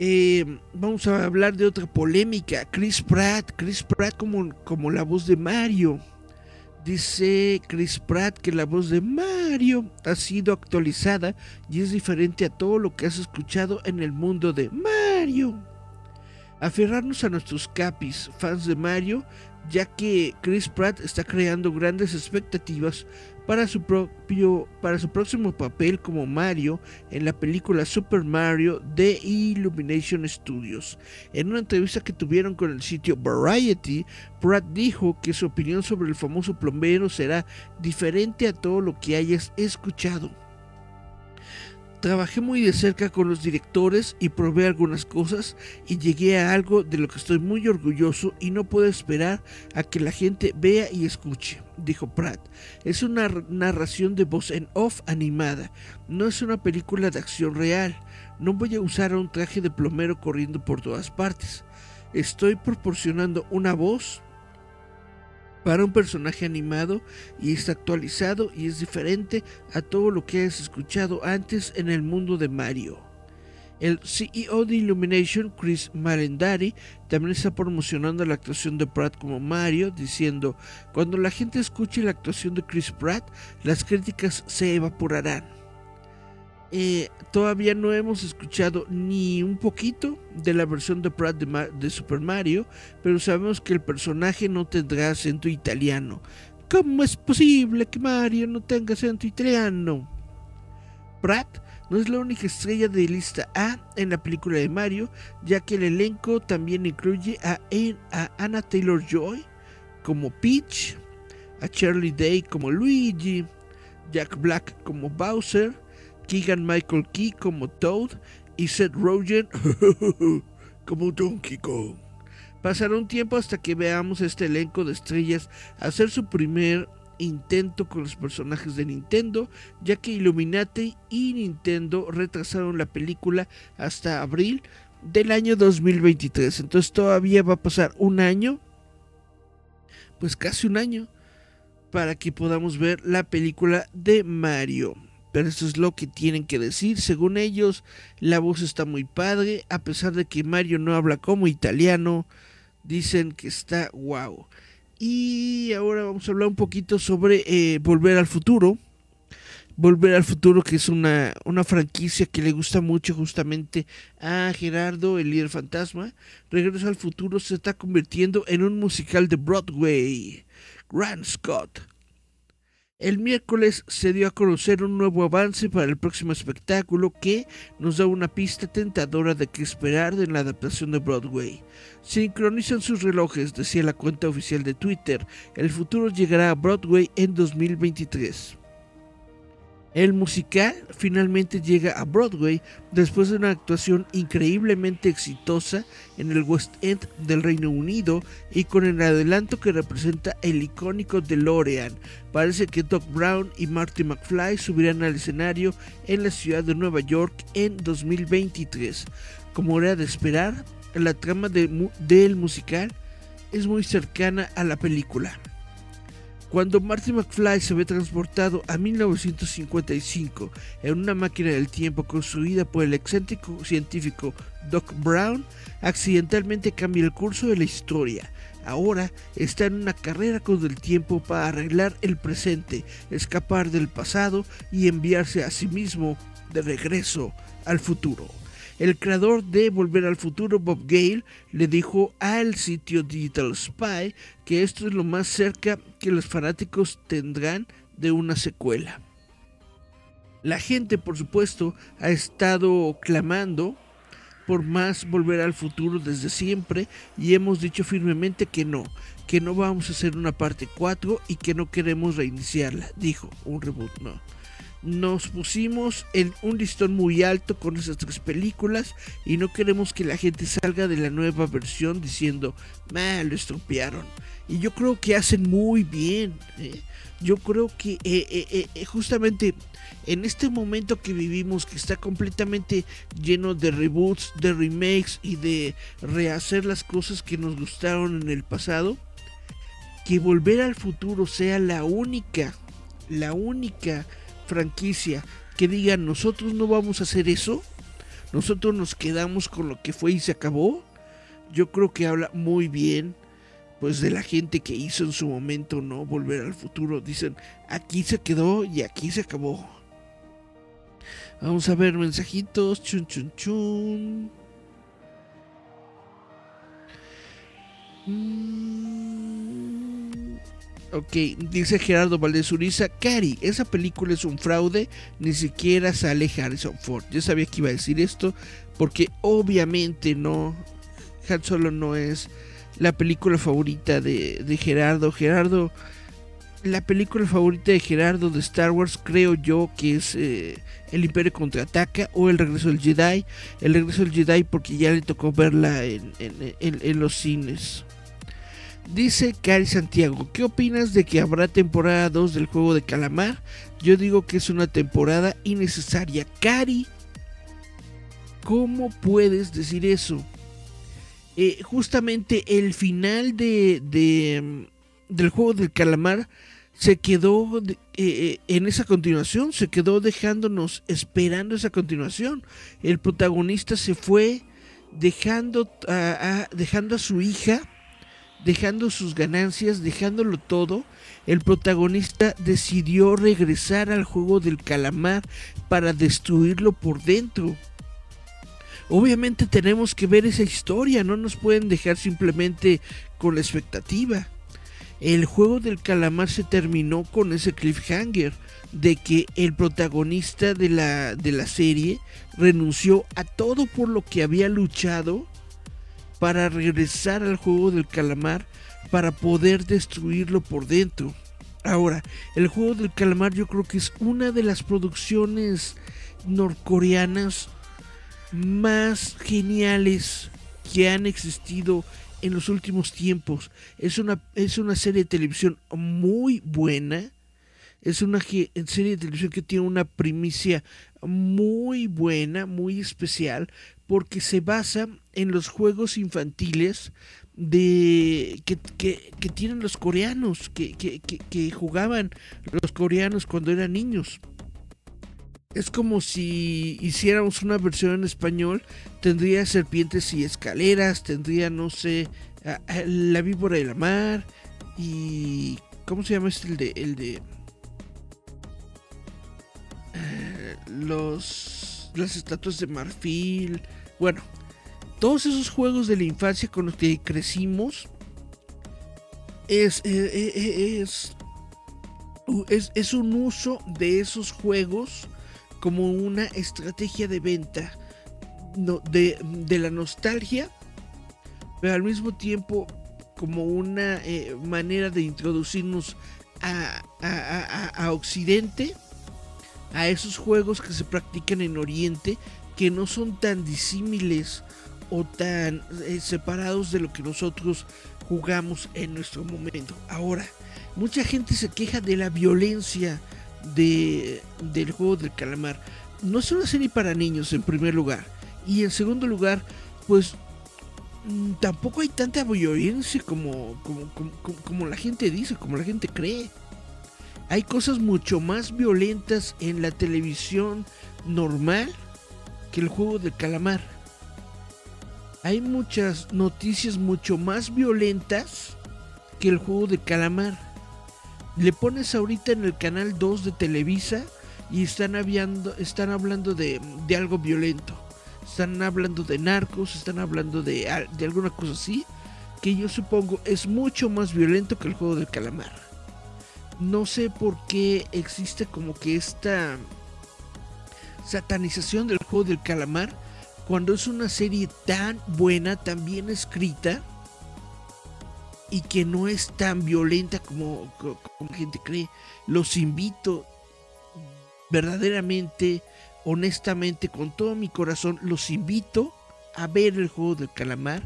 Eh, vamos a hablar de otra polémica. Chris Pratt. Chris Pratt como, como la voz de Mario. Dice Chris Pratt que la voz de Mario ha sido actualizada y es diferente a todo lo que has escuchado en el mundo de Mario. Aferrarnos a nuestros capis, fans de Mario, ya que Chris Pratt está creando grandes expectativas para su propio para su próximo papel como Mario en la película Super Mario de Illumination Studios. En una entrevista que tuvieron con el sitio Variety, Pratt dijo que su opinión sobre el famoso plomero será diferente a todo lo que hayas escuchado. Trabajé muy de cerca con los directores y probé algunas cosas y llegué a algo de lo que estoy muy orgulloso y no puedo esperar a que la gente vea y escuche, dijo Pratt. Es una narración de voz en off animada, no es una película de acción real. No voy a usar un traje de plomero corriendo por todas partes. Estoy proporcionando una voz para un personaje animado y está actualizado y es diferente a todo lo que has escuchado antes en el mundo de Mario. El CEO de Illumination, Chris Marendari, también está promocionando la actuación de Pratt como Mario, diciendo, cuando la gente escuche la actuación de Chris Pratt, las críticas se evaporarán. Eh, todavía no hemos escuchado ni un poquito de la versión de Pratt de, Super Mario, pero sabemos que el personaje no tendrá acento italiano. ¿Cómo es posible que Mario no tenga acento italiano? Pratt no es la única estrella de lista A en la película de Mario, ya que el elenco también incluye a, Anna Taylor Joy como Peach, a Charlie Day como Luigi, Jack Black como Bowser, Keegan Michael Key como Toad y Seth Rogen como Donkey Kong. Pasará un tiempo hasta que veamos este elenco de estrellas hacer su primer intento con los personajes de Nintendo, ya que Illuminati y Nintendo retrasaron la película hasta abril del año 2023. Entonces todavía va a pasar un año, pues casi un año, para que podamos ver la película de Mario pero esto es lo que tienen que decir. Según ellos, la voz está muy padre, a pesar de que Mario no habla como italiano, dicen que está wow. Y ahora vamos a hablar un poquito sobre eh, Volver al Futuro. Volver al Futuro, que es una, una franquicia que le gusta mucho justamente a Gerardo, el líder fantasma. Regreso al Futuro se está convirtiendo en un musical de Broadway. Grant Scott el miércoles se dio a conocer un nuevo avance para el próximo espectáculo que nos da una pista tentadora de qué esperar de la adaptación de Broadway. Sincronizan sus relojes, decía la cuenta oficial de Twitter. El futuro llegará a Broadway en 2023. El musical finalmente llega a Broadway después de una actuación increíblemente exitosa en el West End del Reino Unido y con el adelanto que representa el icónico DeLorean. Parece que Doc Brown y Marty McFly subirán al escenario en la ciudad de Nueva York en 2023. Como era de esperar, la trama del musical es muy cercana a la película. Cuando Marty McFly se ve transportado a 1955 en una máquina del tiempo construida por el excéntrico científico Doc Brown, accidentalmente cambia el curso de la historia. Ahora está en una carrera con el tiempo para arreglar el presente, escapar del pasado y enviarse a sí mismo de regreso al futuro. El creador de Volver al Futuro, Bob Gale, le dijo al sitio Digital Spy que esto es lo más cerca que los fanáticos tendrán de una secuela. La gente, por supuesto, ha estado clamando por más volver al futuro desde siempre y hemos dicho firmemente que no, que no vamos a hacer una parte 4 y que no queremos reiniciarla, dijo, un reboot no. Nos pusimos en un listón muy alto con esas tres películas y no queremos que la gente salga de la nueva versión diciendo, mal, lo estropearon. Y yo creo que hacen muy bien. ¿eh? Yo creo que eh, eh, justamente en este momento que vivimos, que está completamente lleno de reboots, de remakes y de rehacer las cosas que nos gustaron en el pasado, que volver al futuro sea la única, la única franquicia que diga nosotros no vamos a hacer eso, nosotros nos quedamos con lo que fue y se acabó, yo creo que habla muy bien pues de la gente que hizo en su momento no volver al futuro dicen aquí se quedó y aquí se acabó vamos a ver mensajitos chun chun chun. Mm, ok dice Gerardo Valdez Uriza Cari esa película es un fraude ni siquiera sale Harrison Ford yo sabía que iba a decir esto porque obviamente no Han Solo no es la película favorita de, Gerardo. Gerardo, la película favorita de Gerardo de Star Wars creo yo que es eh, El Imperio Contraataca o El Regreso del Jedi. El Regreso del Jedi porque ya le tocó verla en los cines. Dice Cari Santiago, ¿qué opinas de que habrá temporada 2 del juego de calamar? Yo digo que es una temporada innecesaria. Cari, ¿cómo puedes decir eso? Eh, justamente el final de, del juego del calamar se quedó eh, eh, en esa continuación, se quedó dejándonos esperando esa continuación. El protagonista se fue dejando dejando a su hija, dejando sus ganancias, dejándolo todo. El protagonista decidió regresar al juego del calamar para destruirlo por dentro obviamente tenemos que ver esa historia, no nos pueden dejar simplemente con la expectativa. El juego del calamar se terminó con ese cliffhanger de que el protagonista de la, de la serie renunció a todo por lo que había luchado para regresar al juego del calamar para poder destruirlo por dentro. Ahora, el juego del calamar yo creo que es una de las producciones norcoreanas más geniales que han existido en los últimos tiempos. Es una, es una serie de televisión muy buena. Es una serie de televisión que tiene una primicia muy buena, muy especial, porque se basa en los juegos infantiles de que, que, tienen los coreanos, que, que jugaban los coreanos cuando eran niños es como si hiciéramos una versión en español, tendría serpientes y escaleras, tendría, no sé, la víbora de la mar y... ¿Cómo se llama este? El de... El de eh, los... Las estatuas de marfil. Bueno, todos esos juegos de la infancia con los que crecimos es, eh, eh, es, es, es un uso de esos juegos como una estrategia de venta de, la nostalgia, pero al mismo tiempo como una eh, manera de introducirnos a, a, Occidente, a esos juegos que se practican en Oriente, que no son tan disímiles o tan eh, separados de lo que nosotros jugamos en nuestro momento. Ahora, mucha gente se queja de la violencia de, del juego del calamar. No es una serie para niños en primer lugar. Y en segundo lugar, pues mm, tampoco hay tanta violencia como, como, la gente dice, como la gente cree. Hay cosas mucho más violentas en la televisión normal que el juego del calamar. Hay muchas noticias mucho más violentas que el juego del calamar le pones ahorita en el canal 2 de Televisa y están, están hablando de, algo violento. Están hablando de narcos, están hablando de, de alguna cosa así, que yo supongo es mucho más violento que el juego del calamar. No sé por qué existe como que esta satanización del juego del calamar cuando es una serie tan buena, tan bien escrita y que no es tan violenta como, como gente cree. Los invito verdaderamente, honestamente, con todo mi corazón, los invito a ver el juego del calamar,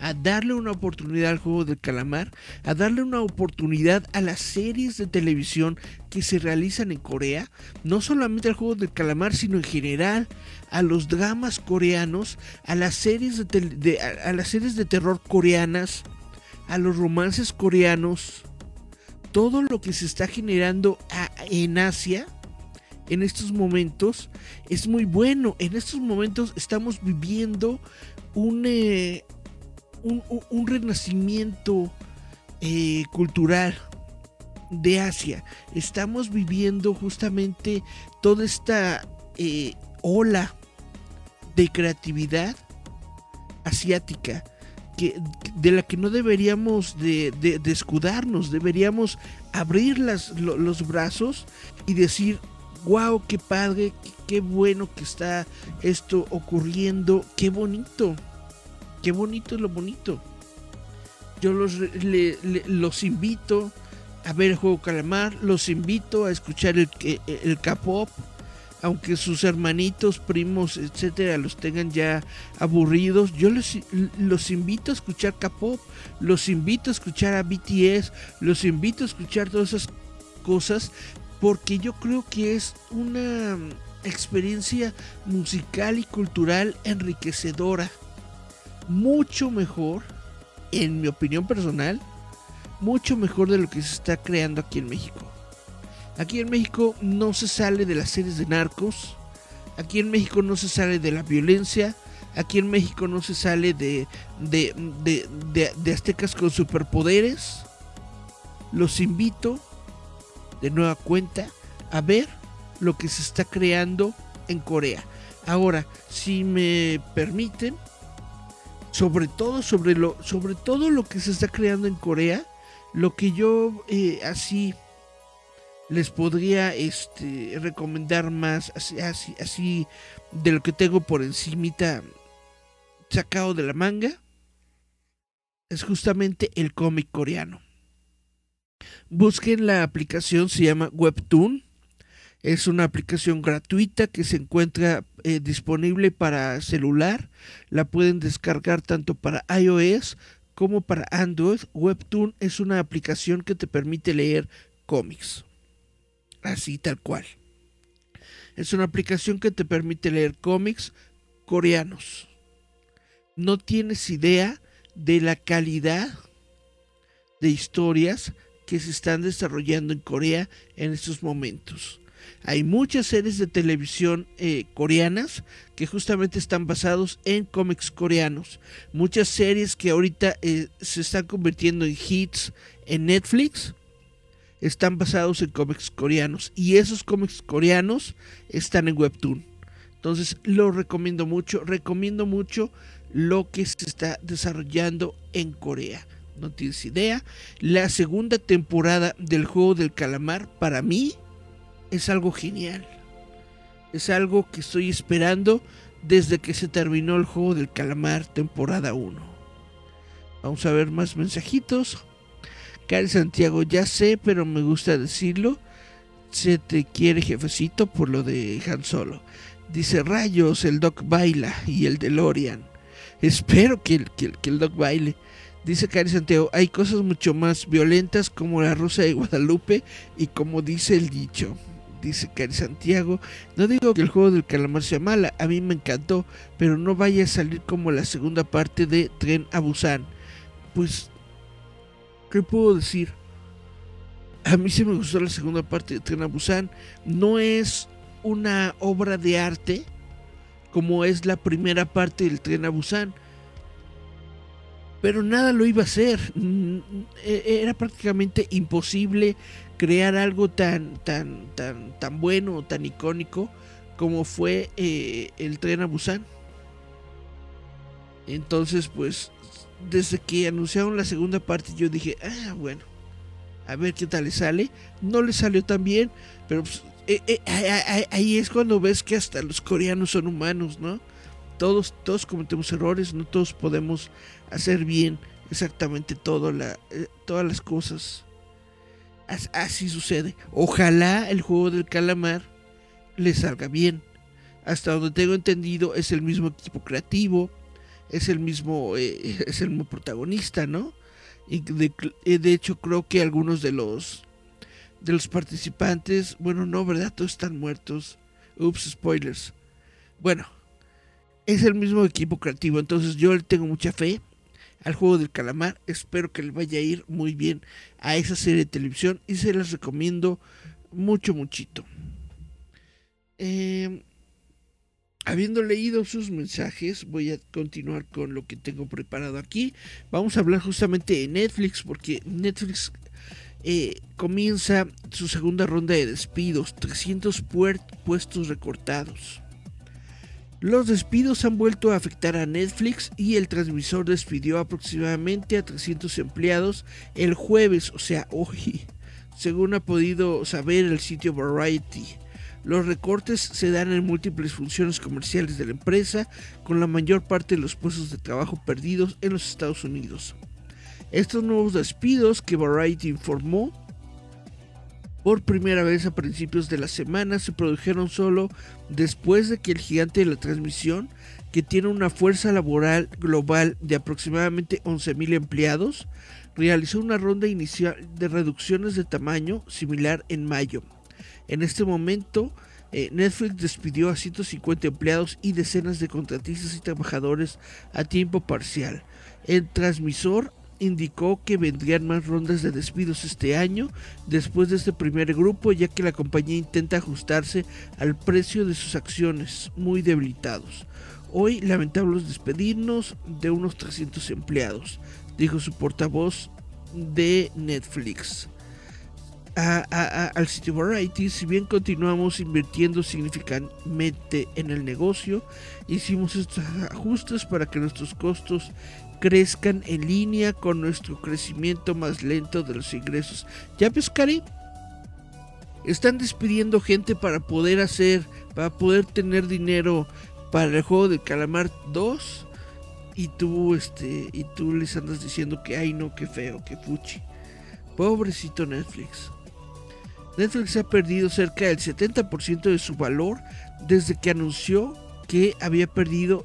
a darle una oportunidad al juego del calamar, a darle una oportunidad a las series de televisión que se realizan en Corea, no solamente al juego del calamar, sino en general a los dramas coreanos, a las series de, a, las series de terror coreanas, a los romances coreanos, todo lo que se está generando en Asia en estos momentos es muy bueno. En estos momentos estamos viviendo un, eh, un, renacimiento eh, cultural de Asia. Estamos viviendo justamente toda esta eh, ola de creatividad asiática. Que, de la que no deberíamos de, escudarnos, deberíamos abrir las, los brazos y decir, wow, qué padre, qué, bueno que está esto ocurriendo, qué bonito, qué bonito es lo bonito. Yo los, los invito a ver el juego Calamar, los invito a escuchar el, el K-pop, aunque sus hermanitos, primos, etcétera, los tengan ya aburridos. Yo los, los invito a escuchar K-pop, los invito a escuchar a BTS, los invito a escuchar todas esas cosas porque yo creo que es una experiencia musical y cultural enriquecedora, mucho mejor, en mi opinión personal, mucho mejor de lo que se está creando aquí en México. Aquí en México no se sale de las series de narcos, aquí en México no se sale de la violencia, aquí en México no se sale de, de, de, de aztecas con superpoderes. Los invito de nueva cuenta a ver lo que se está creando en Corea. Ahora, si me permiten, sobre todo sobre lo, sobre todo lo que se está creando en Corea, lo que yo eh, así les podría este, recomendar más, así, así, así de lo que tengo por encimita sacado de la manga, es justamente el cómic coreano. Busquen la aplicación, se llama Webtoon. Es una aplicación gratuita que se encuentra eh, disponible para celular. La pueden descargar tanto para iOS como para Android. Webtoon es una aplicación que te permite leer cómics. Así tal cual. Es una aplicación que te permite leer cómics coreanos. No tienes idea de la calidad de historias que se están desarrollando en Corea en estos momentos. Hay muchas series de televisión eh, coreanas que justamente están basados en cómics coreanos. Muchas series que ahorita eh, se están convirtiendo en hits en Netflix están basados en cómics coreanos. Y esos cómics coreanos están en Webtoon. Entonces lo recomiendo mucho. Recomiendo mucho lo que se está desarrollando en Corea no tienes idea. La segunda temporada del juego del calamar para mí es algo genial. Es algo que estoy esperando desde que se terminó el juego del calamar temporada 1. Vamos a ver más mensajitos. Cari Santiago, ya sé, pero me gusta decirlo. Se te quiere jefecito por lo de Han Solo. Dice Rayos, el Doc baila y el de Lorian. Espero que que, que el Doc baile. Dice Cari Santiago, hay cosas mucho más violentas como la Rosa de Guadalupe y como dice el dicho. Dice Cari Santiago, no digo que el juego del calamar sea mala, a mí me encantó, pero no vaya a salir como la segunda parte de Tren a Busan. Pues, ¿qué puedo decir? A mí sí me gustó la segunda parte de Tren a Busan. No es una obra de arte como es la primera parte del Tren a Busan pero nada lo iba a hacer. Mm, e, era prácticamente imposible crear algo tan, tan, tan, tan bueno, tan icónico como fue eh, el tren a Busan. Entonces, pues, desde que anunciaron la segunda parte, yo dije, ah, bueno, a ver qué tal le sale. No le salió tan bien, pero pues, eh, eh, ahí es cuando ves que hasta los coreanos son humanos, ¿no? Todos, todos cometemos errores, no todos podemos hacer bien exactamente eh, todas las cosas. Así sucede. Ojalá el juego del calamar le salga bien. Hasta donde tengo entendido es el mismo equipo creativo, es el mismo, es el mismo protagonista, ¿no? Y de, de hecho creo que algunos de los de los participantes, bueno, no, ¿verdad? Todos están muertos. Ups, spoilers. Bueno, es el mismo equipo creativo, entonces yo le tengo mucha fe al juego del calamar. Espero que le vaya a ir muy bien a esa serie de televisión y se las recomiendo mucho, muchito. Eh, habiendo leído sus mensajes, voy a continuar con lo que tengo preparado aquí. Vamos a hablar justamente de Netflix, porque Netflix eh, comienza su segunda ronda de despidos, 300 puestos recortados. Los despidos han vuelto a afectar a Netflix y el transmisor despidió aproximadamente a 300 empleados el jueves, o sea, hoy, según ha podido saber el sitio Variety. Los recortes se dan en múltiples funciones comerciales de la empresa, con la mayor parte de los puestos de trabajo perdidos en los Estados Unidos. Estos nuevos despidos que Variety informó por primera vez a principios de la semana se produjeron solo después de que el gigante de la transmisión, que tiene una fuerza laboral global de aproximadamente 11.000 empleados, realizó una ronda inicial de reducciones de tamaño similar en mayo. En este momento, eh, Netflix despidió a 150 empleados y decenas de contratistas y trabajadores a tiempo parcial. El transmisor indicó que vendrían más rondas de despidos este año después de este primer grupo, ya que la compañía intenta ajustarse al precio de sus acciones, muy debilitados. Hoy lamentamos despedirnos de unos 300 empleados, dijo su portavoz de Netflix. al sitio Variety, si bien continuamos invirtiendo significativamente en el negocio, hicimos estos ajustes para que nuestros costos crezcan en línea con nuestro crecimiento más lento de los ingresos. ¿Ya ves, Están despidiendo gente para poder hacer, para poder tener dinero para el juego de Calamar 2 y tú este y tú les andas diciendo que ay no, qué feo, qué fuchi. Pobrecito Netflix. Netflix ha perdido cerca del 70% de su valor desde que anunció que había perdido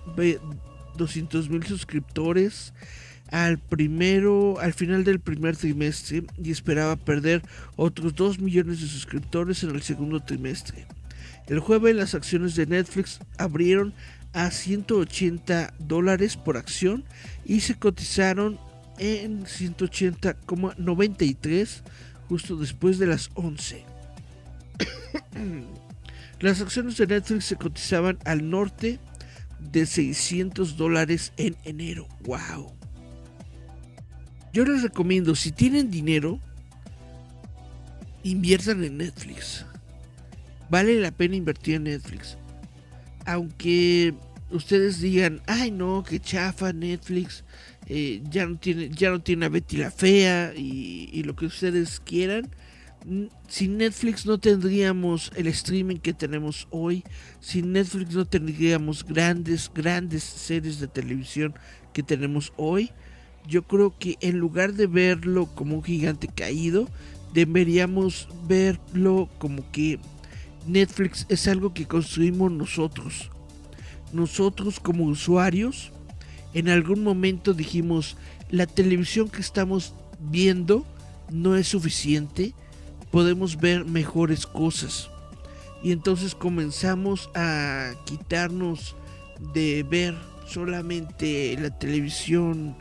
200 mil suscriptores al primero al final del primer trimestre y esperaba perder otros 2 millones de suscriptores en el segundo trimestre. El jueves las acciones de Netflix abrieron a 180 dólares por acción y se cotizaron en 180,93 justo después de las 11. las acciones de Netflix se cotizaban al norte de 600 dólares en enero. ¡Wow! Yo les recomiendo, si tienen dinero, inviertan en Netflix. Vale la pena invertir en Netflix. Aunque ustedes digan, ay no, que chafa Netflix, eh, ya, no tiene, ya no tiene a Betty la Fea y, y lo que ustedes quieran sin Netflix no tendríamos el streaming que tenemos hoy. Sin Netflix no tendríamos grandes, grandes series de televisión que tenemos hoy. Yo creo que en lugar de verlo como un gigante caído, deberíamos verlo como que Netflix es algo que construimos nosotros. Nosotros como usuarios, en algún momento dijimos, la televisión que estamos viendo no es suficiente podemos ver mejores cosas. Y entonces comenzamos a quitarnos de ver solamente la televisión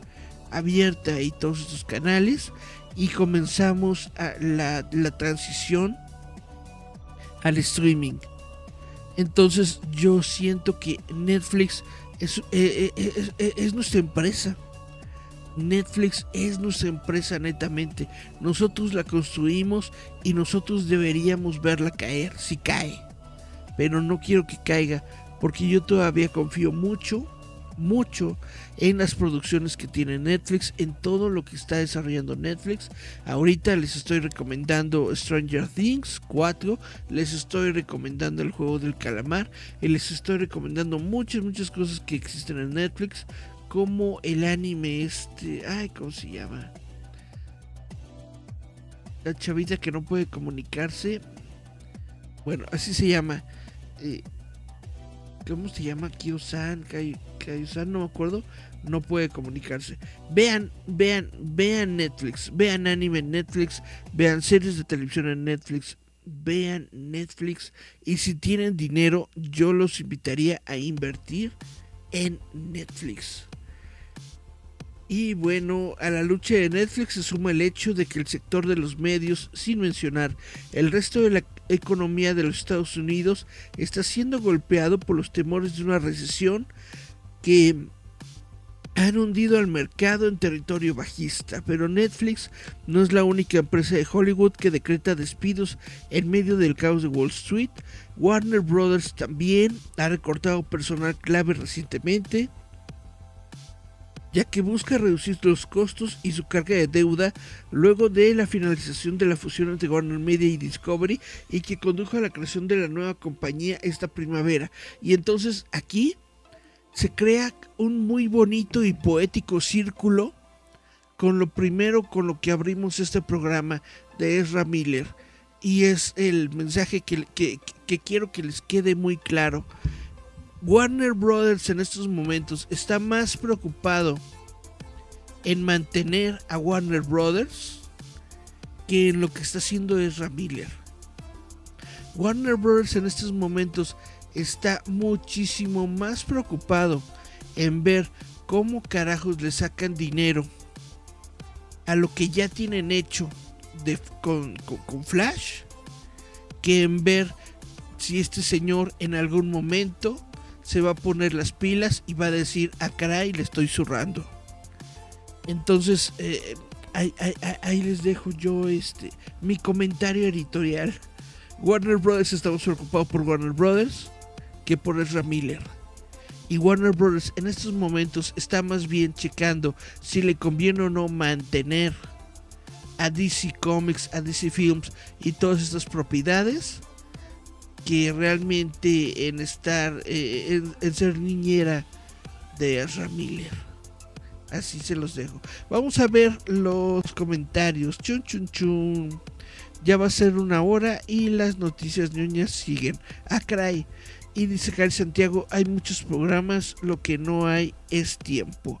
abierta y todos estos canales y comenzamos a la, transición al streaming. Entonces yo siento que Netflix es, eh, eh, eh, es nuestra empresa Netflix es nuestra empresa netamente. Nosotros la construimos y nosotros deberíamos verla caer si cae. Pero no quiero que caiga porque yo todavía confío mucho, mucho en las producciones que tiene Netflix, en todo lo que está desarrollando Netflix. Ahorita les estoy recomendando Stranger Things 4, les estoy recomendando el juego del calamar y les estoy recomendando muchas, muchas cosas que existen en Netflix, como el anime este, ay, ¿cómo se llama? La chavita que no puede comunicarse. Bueno, así se llama. Eh, ¿Cómo se llama? Kyo-san, san no me acuerdo. No puede comunicarse. Vean, vean, vean Netflix. Vean anime en Netflix. Vean series de televisión en Netflix. Vean Netflix. Y si tienen dinero, yo los invitaría a invertir en Netflix. Y bueno, a la lucha de Netflix se suma el hecho de que el sector de los medios, sin mencionar el resto de la economía de los Estados Unidos, está siendo golpeado por los temores de una recesión que han hundido al mercado en territorio bajista, pero Netflix no es la única empresa de Hollywood que decreta despidos en medio del caos de Wall Street. Warner Brothers también ha recortado personal clave recientemente ya que busca reducir los costos y su carga de deuda luego de la finalización de la fusión entre Warner Media y Discovery y que condujo a la creación de la nueva compañía esta primavera. Y entonces aquí se crea un muy bonito y poético círculo con lo primero con lo que abrimos este programa de Ezra Miller. Y es el mensaje que, que quiero que les quede muy claro Warner Brothers en estos momentos está más preocupado en mantener a Warner Brothers que en lo que está haciendo Ezra Miller. Warner Brothers en estos momentos está muchísimo más preocupado en ver cómo carajos le sacan dinero a lo que ya tienen hecho con, con Flash que en ver si este señor en algún momento se va a poner las pilas y va a decir, ah, caray, le estoy zurrando. Entonces, eh, ahí, les dejo yo este mi comentario editorial. Warner Brothers estamos preocupados por Warner Brothers que por Ezra Miller. Y Warner Brothers en estos momentos está más bien checando si le conviene o no mantener a DC Comics, a DC Films y todas estas propiedades que realmente en estar, eh, en, ser niñera de Ezra Miller. Así se los dejo. Vamos a ver los comentarios. Chun chun chun. Ya va a ser una hora y las noticias ñoñas siguen. Ah, caray. Y dice Cari Santiago, hay muchos programas, lo que no hay es tiempo.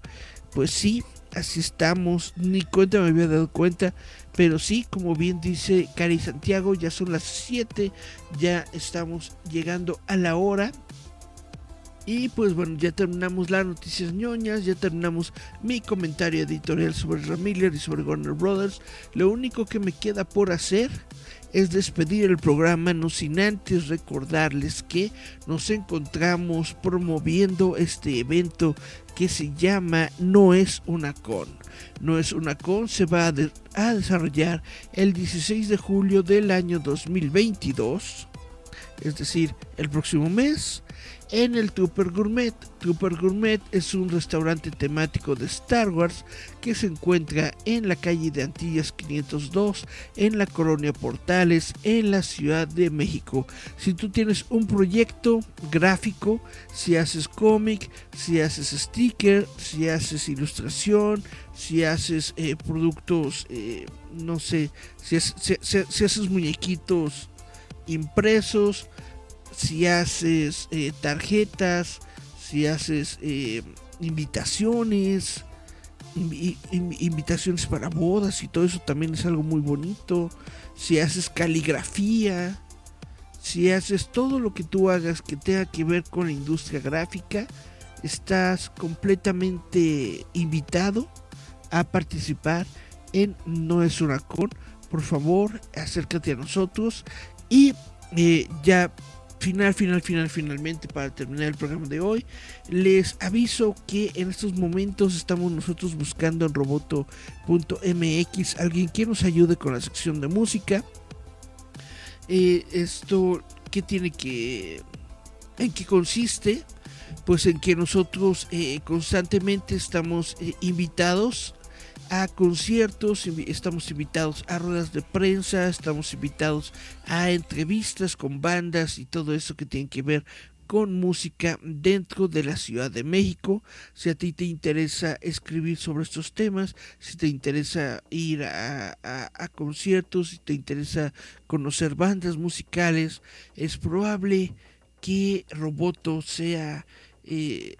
Pues sí, así estamos. Ni cuenta me había dado cuenta. Pero sí, como bien dice Cari Santiago, ya son las 7, ya estamos llegando a la hora. Y pues bueno, ya terminamos las noticias ñoñas, ya terminamos mi comentario editorial sobre Ramiller y sobre Warner Brothers. Lo único que me queda por hacer es despedir el programa, no sin antes recordarles que nos encontramos promoviendo este evento que se llama No es una con. No es una con se va a, a desarrollar el 16 de julio del año 2022, es decir, el próximo mes en el Tupper Gourmet. Tupper Gourmet es un restaurante temático de Star Wars que se encuentra en la calle de Antillas 502, en la colonia Portales, en la Ciudad de México. Si tú tienes un proyecto gráfico, si haces cómic, si haces sticker, si haces ilustración, si haces eh, productos, eh, no sé, si haces muñequitos impresos, si haces eh, tarjetas, si haces eh, invitaciones, invitaciones para bodas y todo eso también es algo muy bonito. Si haces caligrafía, si haces todo lo que tú hagas que tenga que ver con la industria gráfica, estás completamente invitado a participar en No es una con. Por favor, acércate a nosotros y eh, ya final, final, final, finalmente para terminar el programa de hoy, les aviso que en estos momentos estamos nosotros buscando en roboto.mx alguien que nos ayude con la sección de música. Eh, esto, ¿qué tiene que... ¿En qué consiste? pues en que nosotros eh, constantemente estamos eh, invitados a conciertos, estamos invitados a ruedas de prensa, estamos invitados a entrevistas con bandas y todo eso que tiene que ver con música dentro de la Ciudad de México. Si a ti te interesa escribir sobre estos temas, si te interesa ir a, conciertos, si te interesa conocer bandas musicales, es probable que Roboto sea eh,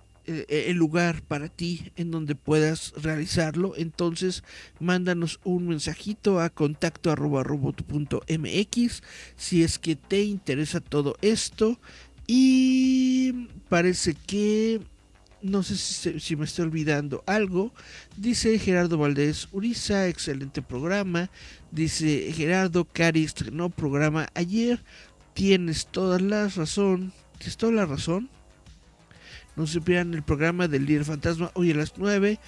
el lugar para ti en donde puedas realizarlo. Entonces, mándanos un mensajito a contacto arroba roboto.mx si es que te interesa todo esto. Y parece que no sé si, me estoy olvidando algo. Dice Gerardo Valdés Uriza, excelente programa. Dice Gerardo Cari estrenó programa ayer. Tienes toda la razón. Tienes toda la razón. No se pierdan el programa del líder fantasma hoy a las 9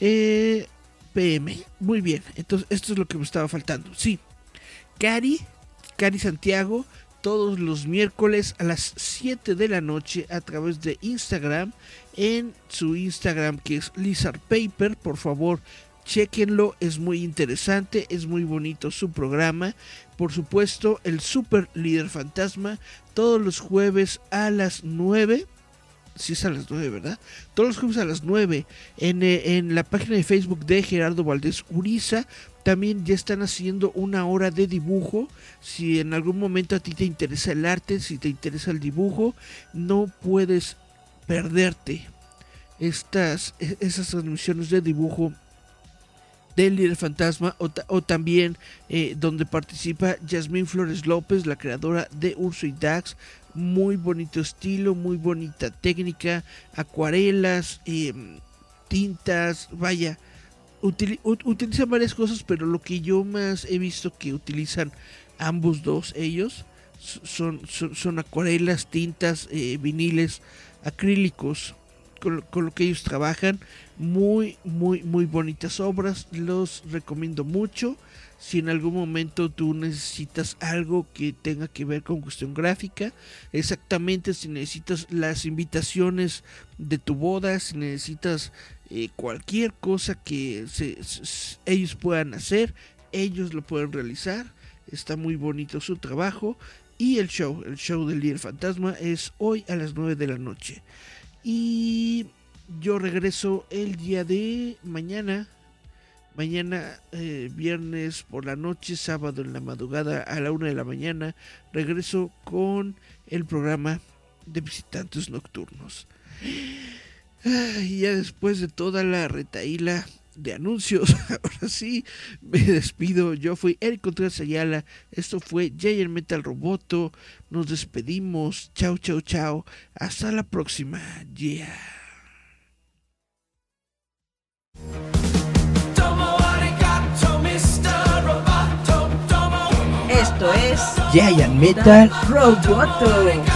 eh, pm. Muy bien. Entonces, esto es lo que me estaba faltando. Sí. Cari, Cari Santiago todos los miércoles a las 7 de la noche a través de Instagram en su Instagram que es Lizard Paper. Por favor, chequenlo, es muy interesante, es muy bonito su programa. Por supuesto, el Super Líder Fantasma todos los jueves a las 9 si es a las 9, ¿verdad? Todos los jueves a las 9 en, eh, en, la página de Facebook de Gerardo Valdés Uriza también ya están haciendo una hora de dibujo. Si en algún momento a ti te interesa el arte, si te interesa el dibujo, no puedes perderte estas e, esas transmisiones de dibujo del líder fantasma o, también eh, donde participa Yasmín Flores López, la creadora de Urso y Dax. Muy bonito estilo, muy bonita técnica, acuarelas, em, tintas, vaya, utilizan varias cosas, pero lo que yo más he visto que utilizan ambos dos ellos son, son, acuarelas, tintas, eh, viniles, acrílicos, con, lo que ellos trabajan. Muy, muy, muy bonitas obras. Los recomiendo mucho. Si en algún momento tú necesitas algo que tenga que ver con cuestión gráfica, exactamente si necesitas las invitaciones de tu boda, si necesitas eh, cualquier cosa que ellos puedan hacer, ellos lo pueden realizar. Está muy bonito su trabajo. Y el show, el show del líder fantasma es hoy a las 9 de la noche. Y yo regreso el día de mañana. Mañana, eh, viernes por la noche, sábado en la madrugada a la 1 de la mañana, regreso con el programa de visitantes nocturnos. Y ya después de toda la retaíla de anuncios, ahora sí me despido. Yo fui Eric Contreras Ayala. Esto fue Giant Metal Roboto. Nos despedimos. Chao, chao, chao. Hasta la próxima. Yeah. Esto es Giant Metal Roboto. when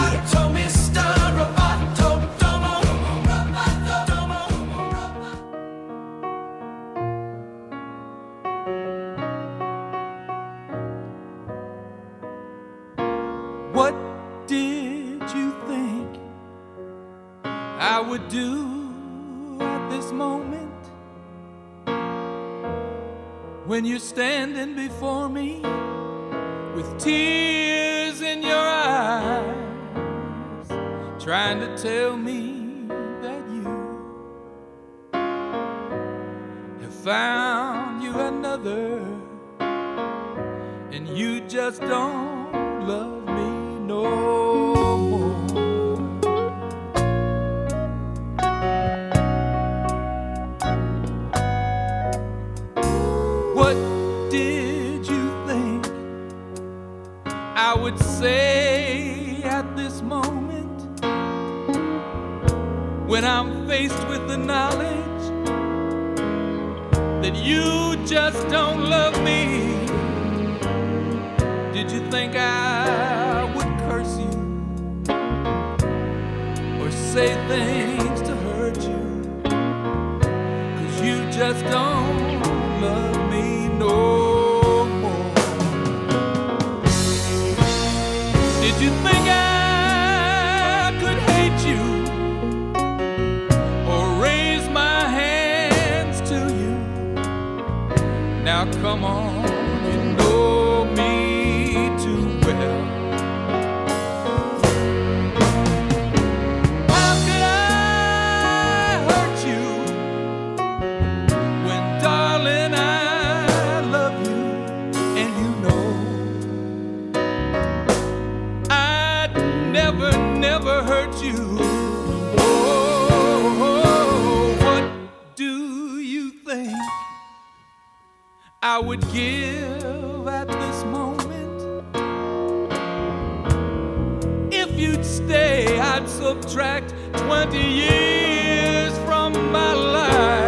you'd stay, I'd subtract 20 years from my life.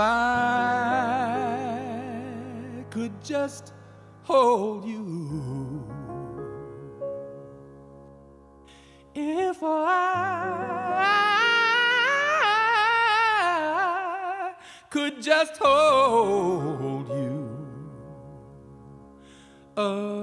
I could just hold you, if I could just hold you. Oh.